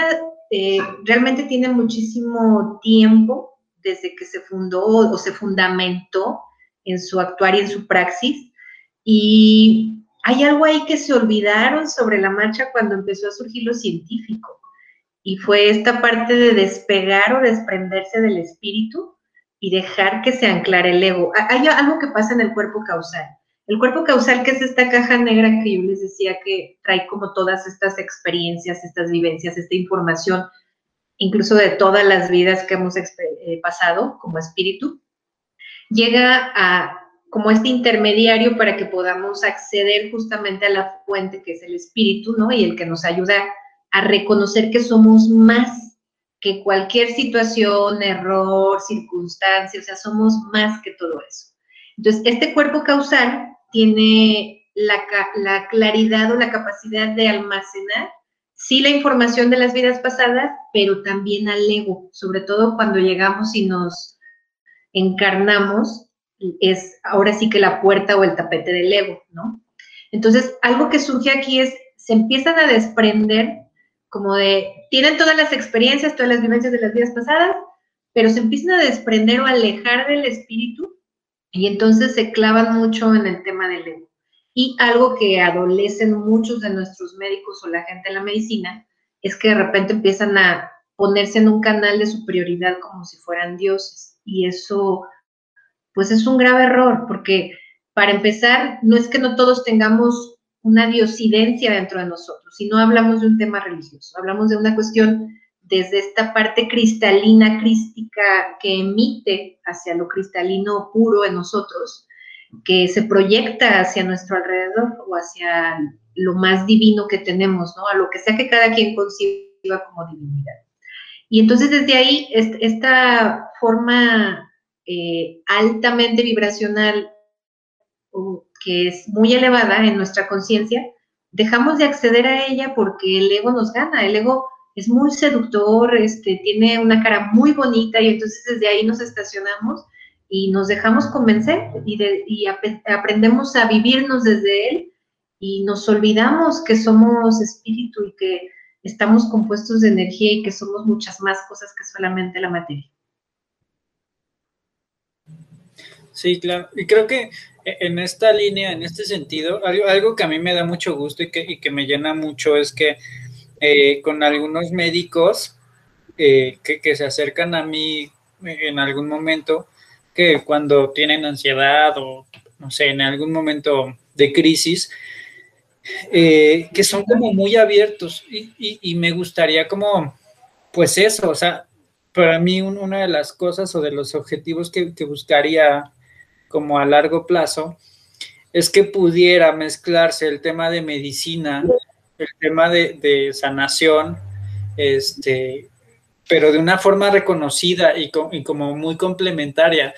eh, realmente tiene muchísimo tiempo desde que se fundó o se fundamentó en su actuar y en su praxis. Y hay algo ahí que se olvidaron sobre la marcha cuando empezó a surgir lo científico. Y fue esta parte de despegar o desprenderse del espíritu y dejar que se anclara el ego. Hay algo que pasa en el cuerpo causal. El cuerpo causal, que es esta caja negra que yo les decía que trae como todas estas experiencias, estas vivencias, esta información, incluso de todas las vidas que hemos eh, pasado como espíritu, llega a como este intermediario para que podamos acceder justamente a la fuente que es el espíritu, ¿no? Y el que nos ayuda a reconocer que somos más que cualquier situación, error, circunstancia, o sea, somos más que todo eso. Entonces, este cuerpo causal tiene la, la claridad o la capacidad de almacenar, sí, la información de las vidas pasadas, pero también al ego, sobre todo cuando llegamos y nos encarnamos es ahora sí que la puerta o el tapete del ego, ¿no? Entonces, algo que surge aquí es, se empiezan a desprender como de, tienen todas las experiencias, todas las vivencias de las vidas pasadas, pero se empiezan a desprender o alejar del espíritu y entonces se clavan mucho en el tema del ego. Y algo que adolecen muchos de nuestros médicos o la gente de la medicina es que de repente empiezan a ponerse en un canal de superioridad como si fueran dioses. Y eso pues es un grave error, porque para empezar, no es que no todos tengamos una diosidencia dentro de nosotros, sino hablamos de un tema religioso, hablamos de una cuestión desde esta parte cristalina, crística, que emite hacia lo cristalino puro en nosotros, que se proyecta hacia nuestro alrededor o hacia lo más divino que tenemos, ¿no? A lo que sea que cada quien conciba como divinidad. Y entonces desde ahí, esta forma eh, altamente vibracional que es muy elevada en nuestra conciencia, dejamos de acceder a ella porque el ego nos gana. El ego es muy seductor, este, tiene una cara muy bonita y entonces desde ahí nos estacionamos y nos dejamos convencer y aprendemos a vivirnos desde él y nos olvidamos que somos espíritu y que estamos compuestos de energía y que somos muchas más cosas que solamente la materia. Sí, claro. Y creo que en esta línea, en este sentido, algo, que a mí me da mucho gusto y que, me llena mucho es que eh, con algunos médicos eh, que, se acercan a mí en algún momento, que cuando tienen ansiedad o, no sé, en algún momento de crisis, eh, que son como muy abiertos y, me gustaría como, pues eso, o sea, para mí una de las cosas o de los objetivos que, que buscaría como a largo plazo, es que pudiera mezclarse el tema de medicina, el tema de, sanación, este, pero de una forma reconocida y, como muy complementaria.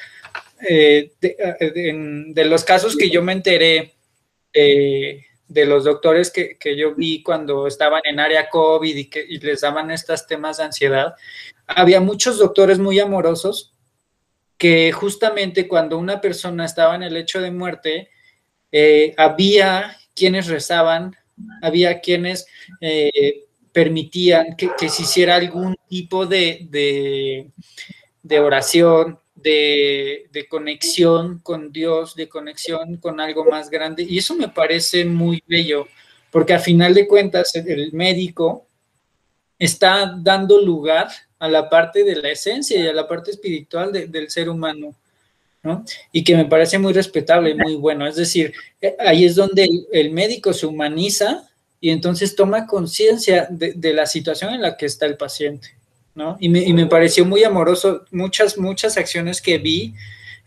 Eh, de, los casos que yo me enteré eh, de los doctores que, yo vi cuando estaban en área COVID y que y les daban estos temas de ansiedad, había muchos doctores muy amorosos que justamente cuando una persona estaba en el hecho de muerte, eh, había quienes rezaban, había quienes eh, permitían que, se hiciera algún tipo de, de, oración, de, de, conexión con Dios, de conexión con algo más grande. Y eso me parece muy bello, porque a final de cuentas el médico está dando lugar a la parte de la esencia y a la parte espiritual del ser humano, ¿no? Y que me parece muy respetable y muy bueno. Es decir, eh, ahí es donde el, médico se humaniza y entonces toma conciencia de, la situación en la que está el paciente, ¿no? Y me, pareció muy amoroso muchas, muchas acciones que vi,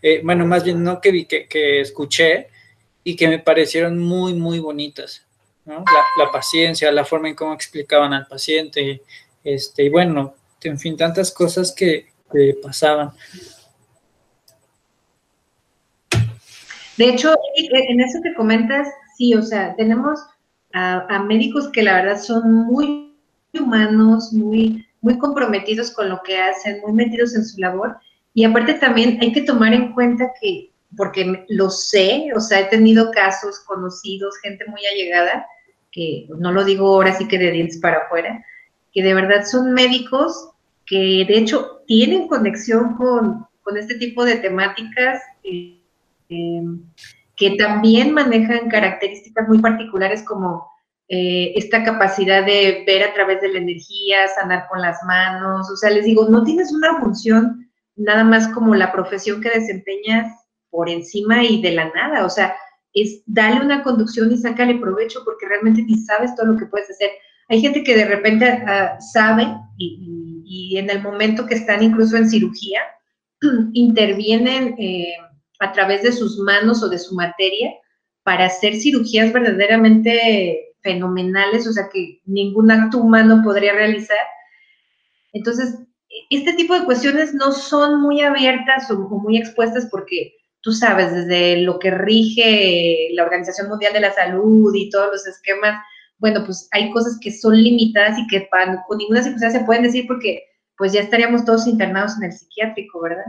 eh, bueno, más bien no que vi, que, que escuché y que me parecieron muy, muy bonitas. ¿no? La, la, paciencia, la forma en cómo explicaban al paciente, este, y bueno, en fin, tantas cosas que, pasaban. De hecho, en eso que comentas, sí, o sea, tenemos a, médicos que la verdad son muy humanos, muy, muy comprometidos con lo que hacen, muy metidos en su labor. Y aparte también hay que tomar en cuenta que, porque lo sé, o sea, he tenido casos conocidos, gente muy allegada, que no lo digo ahora sí que de dientes para afuera, que de verdad son médicos que de hecho tienen conexión con, este tipo de temáticas, eh, em, que también manejan características muy particulares como eh, esta capacidad de ver a través de la energía, sanar con las manos, o sea, les digo, no tienes una función nada más como la profesión que desempeñas por encima y de la nada, o sea, es darle una conducción y sácale provecho porque realmente ni sabes todo lo que puedes hacer. Hay gente que de repente ah, sabe y, en el momento que están incluso en cirugía, intervienen eh, a través de sus manos o de su materia para hacer cirugías verdaderamente fenomenales, o sea, que ningún acto humano podría realizar. Entonces, este tipo de cuestiones no son muy abiertas o muy expuestas porque tú sabes, desde lo que rige la Organización Mundial de la Salud y todos los esquemas bueno, pues hay cosas que son limitadas y que para, con ninguna circunstancia se pueden decir porque pues ya estaríamos todos internados en el psiquiátrico, ¿verdad?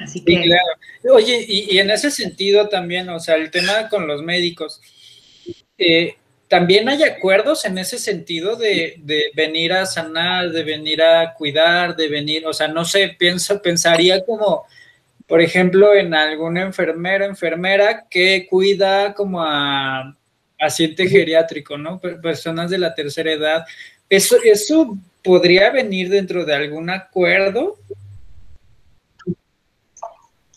Así que... Sí, claro. Oye, y, en ese sentido también, o sea, el tema con los médicos, eh, también hay acuerdos en ese sentido de, de, venir a sanar, de venir a cuidar, de venir, o sea, no sé, pienso, pensaría como por ejemplo, en algún enfermero, enfermera que cuida como a paciente geriátrico, ¿no? Personas de la tercera edad. ¿Eso, eso podría venir dentro de algún acuerdo?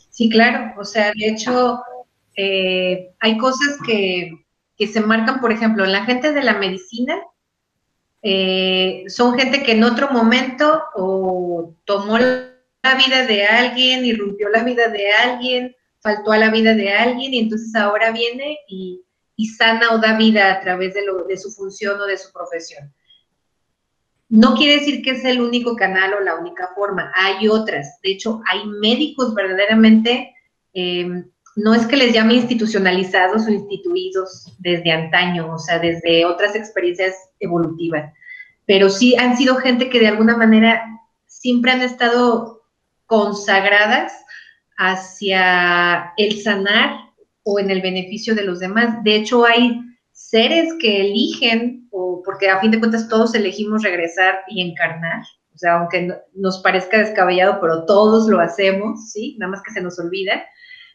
Sí, claro. O sea, de hecho, eh, hay cosas que, se marcan, por ejemplo, la gente de la medicina eh, son gente que en otro momento o tomó la vida de alguien, irrumpió la vida de alguien, faltó a la vida de alguien y entonces ahora viene y, sana o da vida a través de, lo, de su función o de su profesión. No quiere decir que es el único canal o la única forma, hay otras. De hecho, hay médicos verdaderamente, eh, no es que les llame institucionalizados o instituidos desde antaño, o sea, desde otras experiencias evolutivas, pero sí han sido gente que de alguna manera siempre han estado consagradas hacia el sanar o en el beneficio de los demás. De hecho, hay seres que eligen, o porque a fin de cuentas todos elegimos regresar y encarnar, o sea, aunque nos parezca descabellado, pero todos lo hacemos, ¿sí? Nada más que se nos olvida.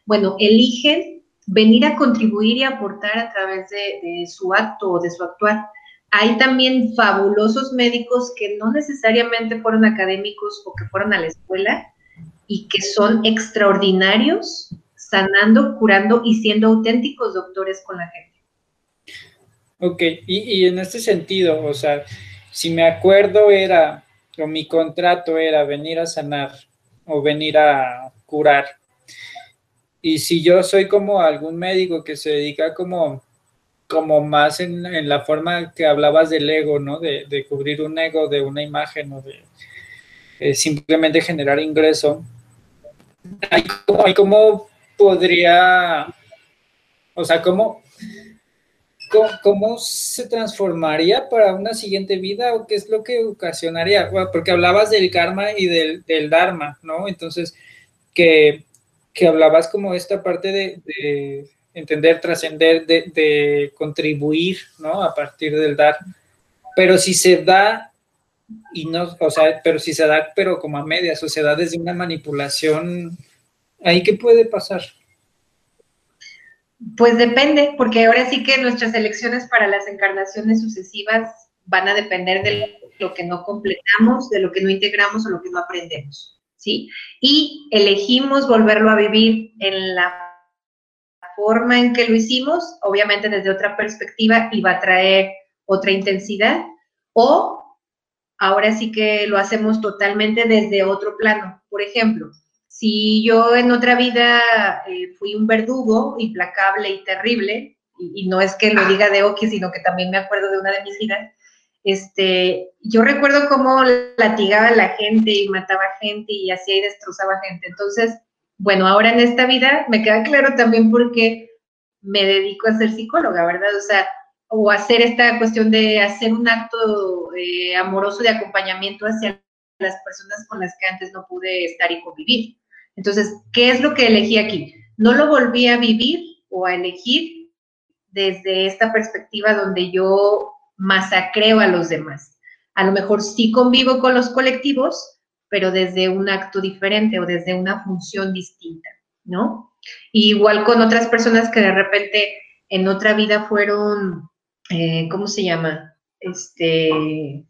Bueno, eligen venir a contribuir y aportar a través de, de su acto o de su actuar. Hay también fabulosos médicos que no necesariamente fueron académicos o que fueron a la escuela y que son extraordinarios sanando, curando y siendo auténticos doctores con la gente. Ok, y, en este sentido, o sea, si me acuerdo era, o mi contrato era venir a sanar o venir a curar. Y si yo soy como algún médico que se dedica como, como más en, la forma que hablabas del ego, ¿no? De, cubrir un ego de una imagen o de eh, simplemente generar ingreso, como podría, o sea, cómo, cómo, se transformaría para una siguiente vida o qué es lo que ocasionaría? porque hablabas del karma y del, dharma, ¿no? Entonces, que, hablabas como esta parte de, entender, trascender, de, de, contribuir, ¿no? A partir del dar. Pero si se da y no, o sea, pero si se da, pero como a se da desde una manipulación ¿Ahí qué puede pasar? Pues depende, porque ahora sí que nuestras elecciones para las encarnaciones sucesivas van a depender de lo que no completamos, de lo que no integramos o lo que no aprendemos, ¿sí? Y elegimos volverlo a vivir en la forma en que lo hicimos, obviamente desde otra perspectiva y va a traer otra intensidad, o ahora sí que lo hacemos totalmente desde otro plano. Por ejemplo, si yo en otra vida eh, fui un verdugo implacable y terrible, y, no es que lo diga de Oki, sino que también me acuerdo de una de mis vidas, este, yo recuerdo cómo latigaba a la gente y mataba gente y hacía y destrozaba gente. Entonces, bueno, ahora en esta vida me queda claro también porque me dedico a ser psicóloga, ¿verdad? O sea, o hacer esta cuestión de hacer un acto eh, amoroso de acompañamiento hacia las personas con las que antes no pude estar y convivir. Entonces, ¿qué es lo que elegí aquí? No lo volví a vivir o a elegir desde esta perspectiva donde yo masacreo a los demás. A lo mejor sí convivo con los colectivos, pero desde un acto diferente o desde una función distinta, ¿no? igual con otras personas que de repente en otra vida fueron, eh, ¿cómo se llama? Este,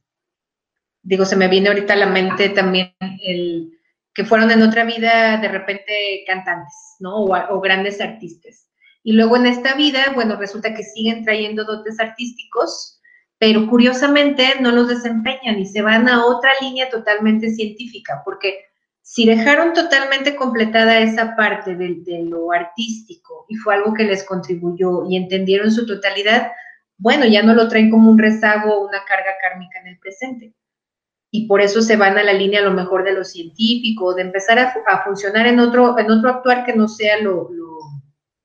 digo, se me viene ahorita a la mente también el, que fueron en otra vida de repente cantantes, ¿no? O, grandes artistas. Y luego en esta vida, bueno, resulta que siguen trayendo dotes artísticos, pero curiosamente no los desempeñan y se van a otra línea totalmente científica, porque si dejaron totalmente completada esa parte de, de, lo artístico y fue algo que les contribuyó y entendieron su totalidad, bueno, ya no lo traen como un rezago o una carga kármica en el presente y por eso se van a la línea a lo mejor de lo científico, de empezar a, funcionar en otro, en otro actuar que no sea lo,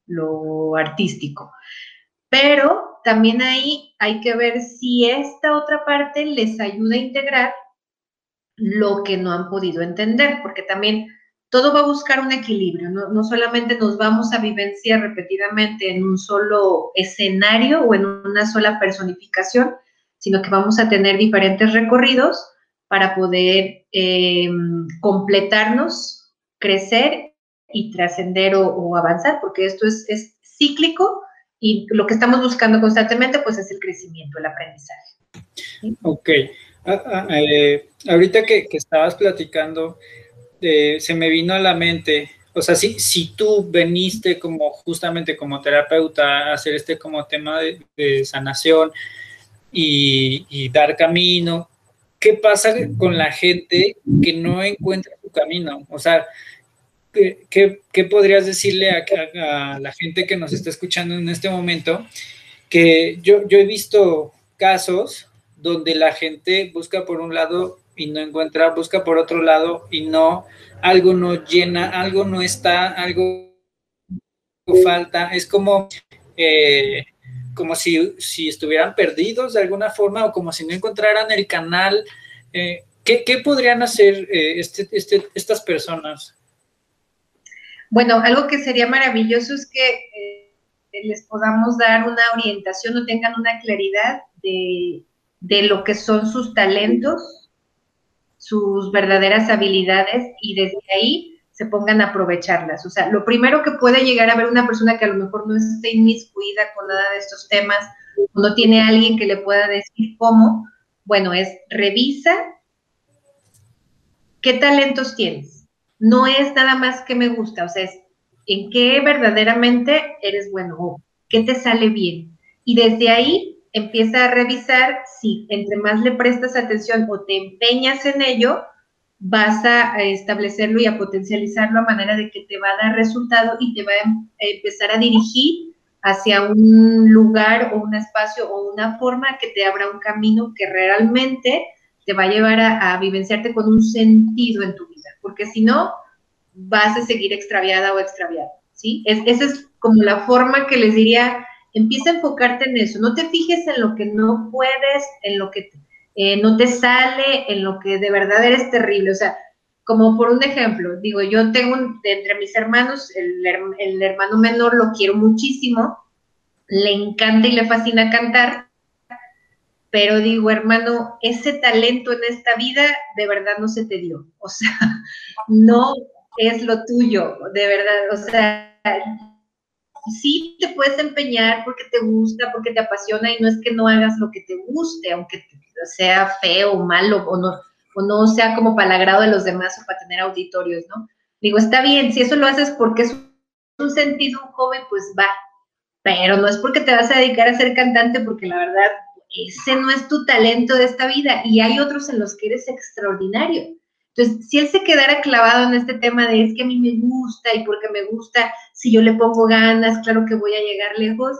lo, artístico. Pero también ahí hay que ver si esta otra parte les ayuda a integrar lo que no han podido entender, porque también todo va a buscar un equilibrio, no, no, solamente nos vamos a vivenciar repetidamente en un solo escenario o en una sola personificación, sino que vamos a tener diferentes recorridos para poder eh, completarnos, crecer y trascender o, avanzar, porque esto es, cíclico y lo que estamos buscando constantemente pues es el crecimiento, el aprendizaje. Ok. Ah, ah, eh, ahorita que, estabas platicando, eh, se me vino a la mente, o sea, si, si tú veniste como justamente como terapeuta a hacer este como tema de, sanación y, dar camino, ¿qué pasa con la gente que no encuentra su camino? O sea, ¿qué, podrías decirle a, la gente que nos está escuchando en este momento? Que yo, yo he visto casos donde la gente busca por un lado y no encuentra, busca por otro lado y no, algo no llena, algo no está, algo falta, es como, eh, como si, si, estuvieran perdidos de alguna forma o como si no encontraran el canal. Eh, ¿qué, ¿qué, podrían hacer eh, este, este, estas personas? Bueno, algo que sería maravilloso es que les podamos dar una orientación o tengan una claridad de, de lo que son sus talentos, sus verdaderas habilidades y desde ahí se pongan a aprovecharlas. O sea, lo primero que puede llegar a ver una persona que a lo mejor no esté inmiscuida con nada de estos temas, no tiene alguien que le pueda decir cómo, bueno, es revisa qué talentos tienes. No es nada más que me gusta, o sea, es en qué verdaderamente eres bueno o qué te sale bien. Y desde ahí empieza a revisar si entre más le prestas atención o te empeñas en ello, vas a establecerlo y a potencializarlo a manera de que te va a dar resultado y te va a em, empezar a dirigir hacia un lugar o un espacio o una forma que te abra un camino que realmente te va a llevar a, vivenciarte con un sentido en tu vida, porque si no, vas a seguir extraviada o extraviado, ¿sí? Es, esa es como la forma que les diría, empieza a enfocarte en eso, no te fijes en lo que no puedes, en lo que eh, no te sale en lo que de verdad eres terrible. O sea, como por un ejemplo, digo, yo tengo entre mis hermanos, el, el hermano menor lo quiero muchísimo, le encanta y le fascina cantar, pero digo, hermano, ese talento en esta vida de verdad no se te dio. O sea, no es lo tuyo, de verdad. O sea, sí te puedes empeñar porque te gusta, porque te apasiona y no es que no hagas lo que te guste, aunque sea feo o malo o no, o no sea como para el agrado de los demás o para tener auditorios, ¿no? Digo, está bien, si eso lo haces porque es un sentido un joven, pues va, pero no es porque te vas a dedicar a ser cantante, porque la verdad, ese no es tu talento de esta vida y hay otros en los que eres extraordinario. Entonces, si él se quedara clavado en este tema de es que a mí me gusta y porque me gusta, si yo le pongo ganas, claro que voy a llegar lejos,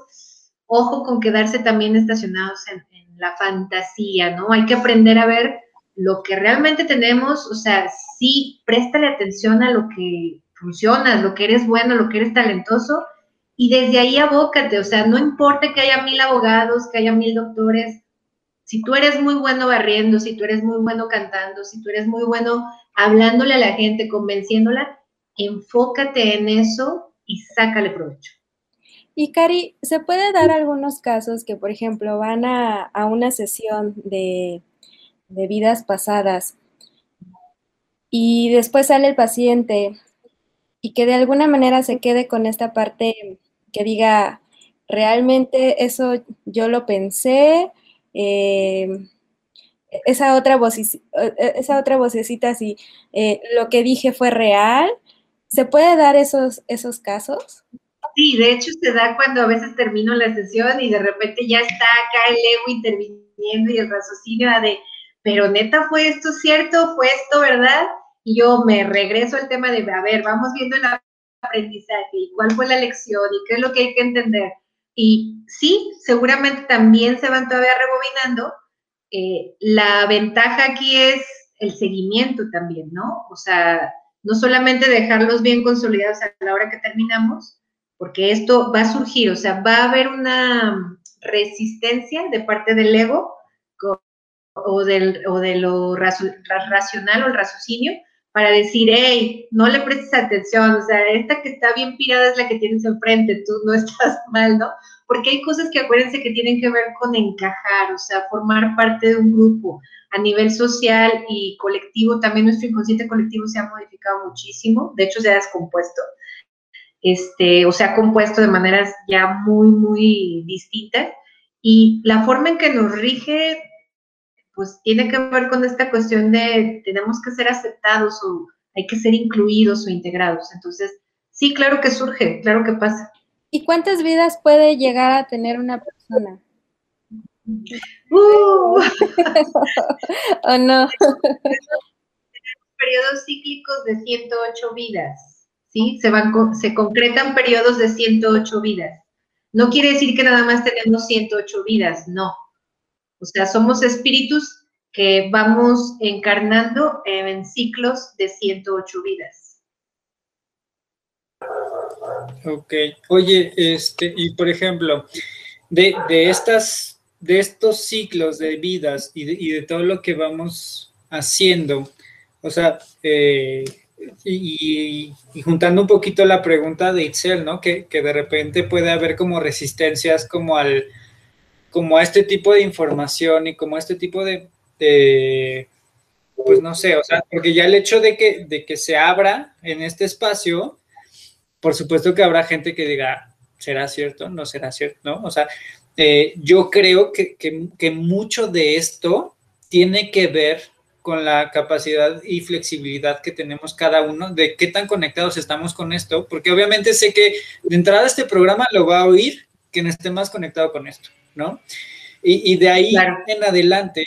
ojo con quedarse también estacionados en, la fantasía, ¿no? Hay que aprender a ver lo que realmente tenemos, o sea, sí, préstale atención a lo que funciona, lo que eres bueno, lo que eres talentoso, y desde ahí abócate, o sea, no importa que haya mil abogados, que haya mil doctores, si tú eres muy bueno barriendo, si tú eres muy bueno cantando, si tú eres muy bueno hablándole a la gente, convenciéndola, enfócate en eso y sácale provecho. Y Cari, ¿se puede dar algunos casos que, por ejemplo, van a, una sesión de, de vidas pasadas y después sale el paciente y que de alguna manera se quede con esta parte que diga, realmente eso yo lo pensé, eh, esa, otra eh, esa otra vocecita, si eh, lo que dije fue real, ¿se puede dar esos, esos casos? Sí, de hecho se da cuando a veces termino la sesión y de repente ya está acá el ego interviniendo y el raciocinio de, pero neta fue esto cierto, fue esto verdad, y yo me regreso al tema de, a ver, vamos viendo el aprendizaje y cuál fue la lección y qué es lo que hay que entender. Y sí, seguramente también se van todavía rebobinando. Eh, la ventaja aquí es el seguimiento también, ¿no? O sea, no solamente dejarlos bien consolidados a la hora que terminamos, porque esto va a surgir, o sea, va a haber una resistencia de parte del ego o, del, o de lo racional o el raciocinio para decir, hey, no le prestes atención, o sea, esta que está bien pirada es la que tienes enfrente, tú no estás mal, ¿no? Porque hay cosas que acuérdense que tienen que ver con encajar, o sea, formar parte de un grupo a nivel social y colectivo, también nuestro inconsciente colectivo se ha modificado muchísimo, de hecho se ha descompuesto, este, o se ha compuesto de maneras ya muy, muy distintas, y la forma en que nos rige pues tiene que ver con esta cuestión de tenemos que ser aceptados o hay que ser incluidos o integrados. Entonces, sí, claro que surge, claro que pasa. ¿Y cuántas vidas puede llegar a tener una persona? Uh. ¿O no? periodos cíclicos de 108 vidas, ¿sí? Se, van, se concretan periodos de 108 vidas. No quiere decir que nada más tenemos 108 vidas, no O sea, somos espíritus que vamos encarnando en ciclos de 108 vidas. Ok. Oye, este, y por ejemplo, de, estas, de estos ciclos de vidas y de, y de todo lo que vamos haciendo, o sea, eh, y, juntando un poquito la pregunta de Itzel, ¿no? Que, de repente puede haber como resistencias como al, como a este tipo de información y como a este tipo de, pues no sé, o sea, porque ya el hecho de que, de que se abra en este espacio, por supuesto que habrá gente que diga, ¿será cierto? ¿No será cierto? ¿No? O sea, eh, yo creo que, que mucho de esto tiene que ver con la capacidad y flexibilidad que tenemos cada uno, de qué tan conectados estamos con esto, porque obviamente sé que de entrada este programa lo va a oír quien esté más conectado con esto, ¿no? Y, de ahí en adelante,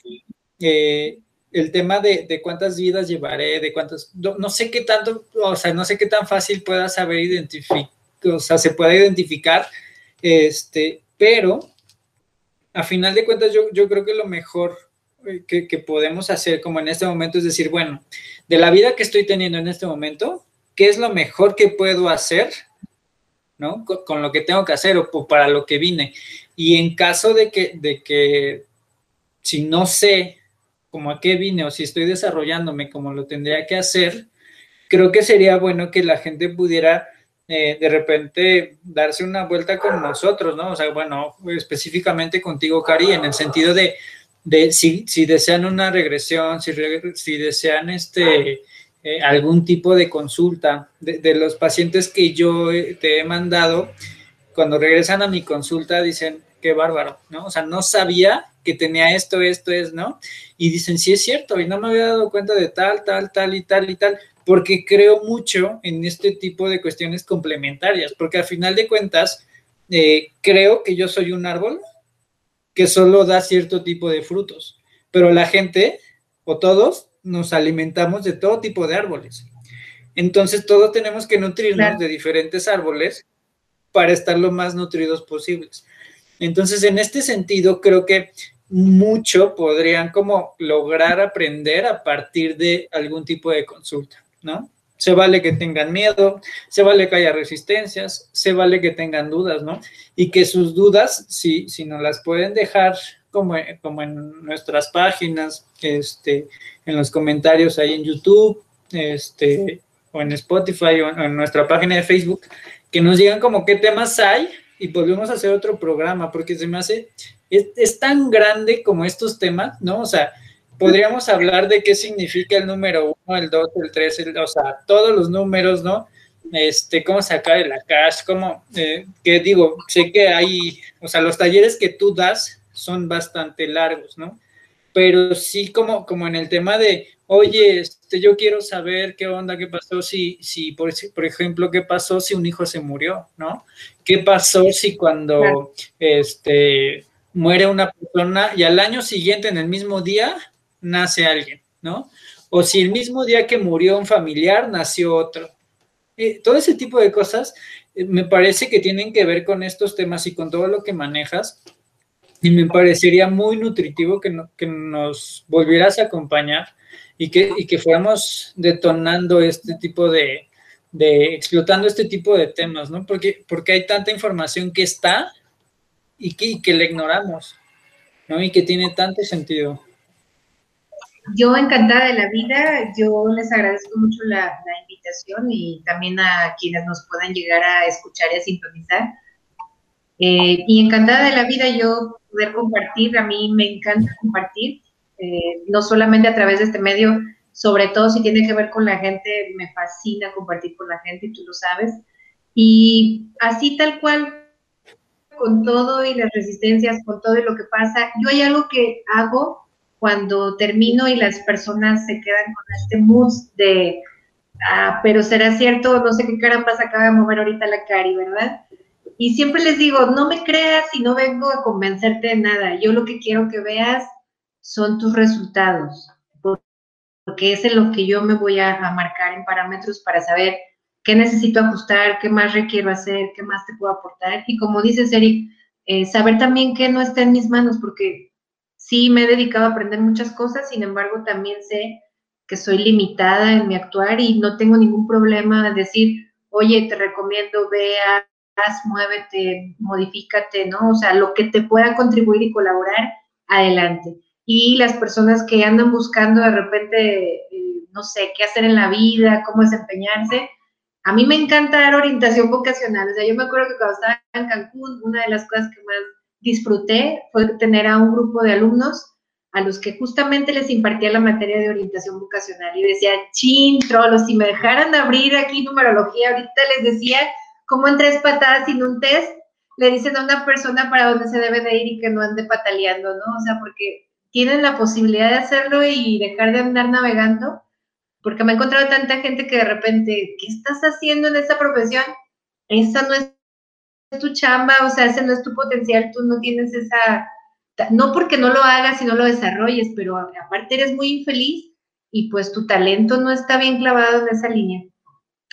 eh, el tema de, cuántas vidas llevaré, de cuántas, no, sé qué tanto, o sea, no sé qué tan fácil pueda saber identificar, o sea, se puede identificar, este, pero a final de cuentas yo, yo creo que lo mejor que, podemos hacer como en este momento es decir, bueno, de la vida que estoy teniendo en este momento, ¿qué es lo mejor que puedo hacer? ¿No? Con, lo que tengo que hacer o, para lo que vine. Y en caso de que, de que si no sé cómo a qué vine o si estoy desarrollándome como lo tendría que hacer, creo que sería bueno que la gente pudiera eh, de repente darse una vuelta con nosotros, ¿no? O sea, bueno, específicamente contigo, Cari, en el sentido de, de si, si desean una regresión, si, si desean este, eh, algún tipo de consulta de, los pacientes que yo eh, te he mandado, cuando regresan a mi consulta dicen, qué bárbaro, ¿no? O sea, no sabía que tenía esto, esto es, ¿no? Y dicen, sí es cierto, y no me había dado cuenta de tal, tal, tal y tal y tal, porque creo mucho en este tipo de cuestiones complementarias, porque al final de cuentas, eh, creo que yo soy un árbol que solo da cierto tipo de frutos, pero la gente o todos nos alimentamos de todo tipo de árboles. Entonces todos tenemos que nutrirnos de diferentes árboles para estar lo más nutridos posibles. Entonces, en este sentido, creo que mucho podrían como lograr aprender a partir de algún tipo de consulta, ¿no? se vale que tengan miedo, se vale que haya resistencias, se vale que tengan dudas, ¿no? Y que sus dudas, si, si nos las pueden dejar como, como en nuestras páginas, este, en los comentarios ahí en YouTube, este, o en Spotify, o en nuestra página de Facebook, que nos digan como qué temas hay y volvemos a hacer otro programa, porque se me hace, es, tan grande como estos temas, ¿no? O sea, podríamos hablar de qué significa el número uno, el dos, el tres, o sea, todos los números, ¿no? Este, cómo sacar el cash, cómo, eh, que digo, sé que hay, o sea, los talleres que tú das son bastante largos, ¿no? Pero sí como, como en el tema de, oye, este, yo quiero saber qué onda, qué pasó si, si por, por ejemplo, qué pasó si un hijo se murió, ¿no? ¿Qué pasó si cuando, este, muere una persona y al año siguiente, en el mismo día, nace alguien, ¿no? O si el mismo día que murió un familiar, nació otro. Eh, todo ese tipo de cosas eh, me parece que tienen que ver con estos temas y con todo lo que manejas. Y me parecería muy nutritivo que, que nos volvieras a acompañar y que, y que fuéramos detonando este tipo de, de, explotando este tipo de temas, ¿no? Porque, porque hay tanta información que está y que, y que la ignoramos, ¿no? Y que tiene tanto sentido. Yo encantada de la vida, yo les agradezco mucho la, invitación y también a quienes nos puedan llegar a escuchar y a sintonizar. Eh, y encantada de la vida yo poder compartir, a mí me encanta compartir, eh, no solamente a través de este medio, sobre todo si tiene que ver con la gente, me fascina compartir con la gente y tú lo sabes. Y así tal cual, con todo y las resistencias, con todo y lo que pasa, yo hay algo que hago cuando termino y las personas se quedan con este mood de, ah, pero será cierto, no sé qué caramba se acaba de mover ahorita la cari, ¿verdad? Y siempre les digo, no me creas y no vengo a convencerte de nada. Yo lo que quiero que veas son tus resultados, porque es en lo que yo me voy a, marcar en parámetros para saber qué necesito ajustar, qué más requiero hacer, qué más te puedo aportar. Y como dices, Eric, eh, saber también qué no está en mis manos, porque sí me he dedicado a aprender muchas cosas, sin embargo también sé que soy limitada en mi actuar y no tengo ningún problema de decir, oye, te recomiendo, vea, muévete, modifícate, ¿no? O sea, lo que te pueda contribuir y colaborar, adelante. Y las personas que andan buscando de repente, eh, no sé, qué hacer en la vida, cómo desempeñarse, a mí me encanta dar orientación vocacional. O sea, yo me acuerdo que cuando estaba en Cancún, una de las cosas que más disfruté fue tener a un grupo de alumnos a los que justamente les impartía la materia de orientación vocacional y decía, chin, trolos, si me dejaran abrir aquí numerología, ahorita les decía cómo en tres patadas sin un test le dicen a una persona para dónde se debe de ir y que no ande pataleando, ¿no? O sea, porque tienen la posibilidad de hacerlo y dejar de andar navegando, porque me he encontrado tanta gente que de repente, ¿qué estás haciendo en esa profesión? Esa no es tu chamba, o sea, ese no es tu potencial, tú no tienes esa, no porque no lo hagas y no lo desarrolles, pero aparte eres muy infeliz y pues tu talento no está bien clavado en esa línea.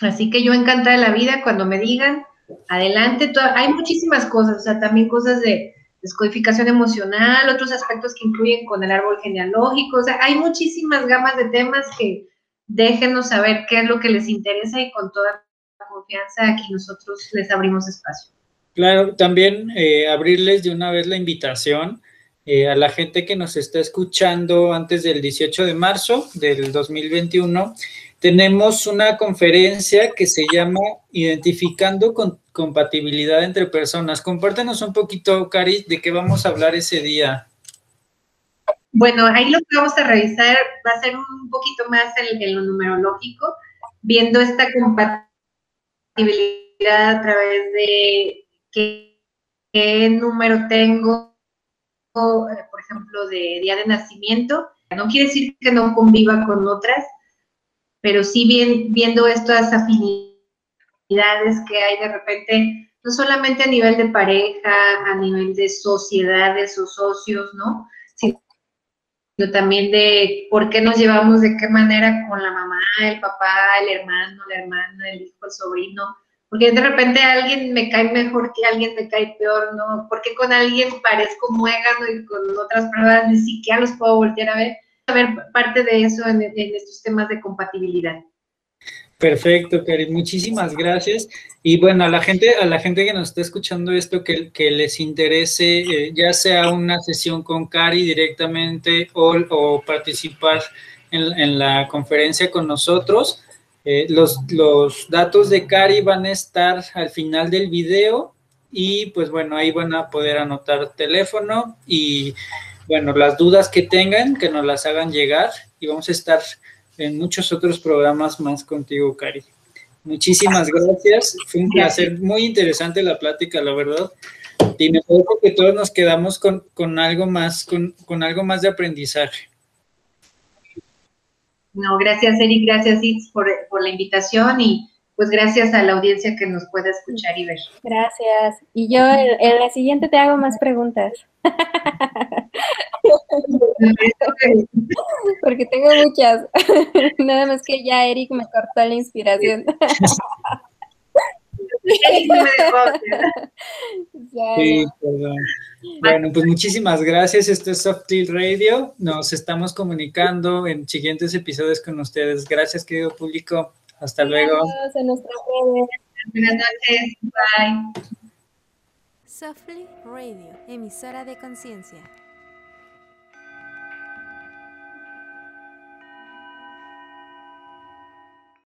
Así que yo encantada de la vida cuando me digan, adelante, hay muchísimas cosas, o sea, también cosas de descodificación emocional, otros aspectos que incluyen con el árbol genealógico, o sea, hay muchísimas gamas de temas que déjenos saber qué es lo que les interesa y con toda confianza aquí nosotros les abrimos espacio. Claro, también eh, abrirles de una vez la invitación eh, a la gente que nos está escuchando antes del 18 de marzo del 2021 tenemos una conferencia que se llama Identificando con compatibilidad entre personas. Compártenos un poquito, Cari, de qué vamos a hablar ese día. Bueno, ahí lo que vamos a revisar va a ser un poquito más en, lo numerológico, viendo esta compatibilidad a través de qué, número tengo, por ejemplo, de día de nacimiento. No quiere decir que no conviva con otras, pero sí bien, viendo estas afinidades que hay de repente, no solamente a nivel de pareja, a nivel de sociedades o socios, ¿no? Sino también de por qué nos llevamos de qué manera con la mamá, el papá, el hermano, la hermana, el hijo, el sobrino. Porque de repente alguien me cae mejor que alguien me cae peor, ¿no? Porque con alguien parezco muégano y con otras personas ni siquiera los puedo voltear a ver ver parte de eso en, estos temas de compatibilidad. Perfecto, Cari, muchísimas gracias. Y bueno, a la gente, a la gente que nos está escuchando esto, que, que les interese, eh, ya sea una sesión con Cari directamente o, participar en, la conferencia con nosotros, eh, los, los datos de Cari van a estar al final del video y pues bueno, ahí van a poder anotar teléfono y bueno, las dudas que tengan, que nos las hagan llegar y vamos a estar en muchos otros programas más contigo, Cari. Muchísimas gracias. Fue un placer, muy interesante la plática, la verdad. Y me parece que todos nos quedamos con, algo más, con, con, algo más de aprendizaje. No, gracias, Eric, gracias, Itz, por, por la invitación y pues gracias a la audiencia que nos pueda escuchar y ver. Gracias. Y yo en, la siguiente te hago más preguntas. Porque tengo muchas. Nada más que ya Eric me cortó la inspiración. Sí, perdón. Bueno, pues muchísimas gracias. Esto es Soft Radio. Nos estamos comunicando en siguientes episodios con ustedes. Gracias, querido público. Hasta luego. Buenas noches. Bye. Softly Radio, emisora de conciencia.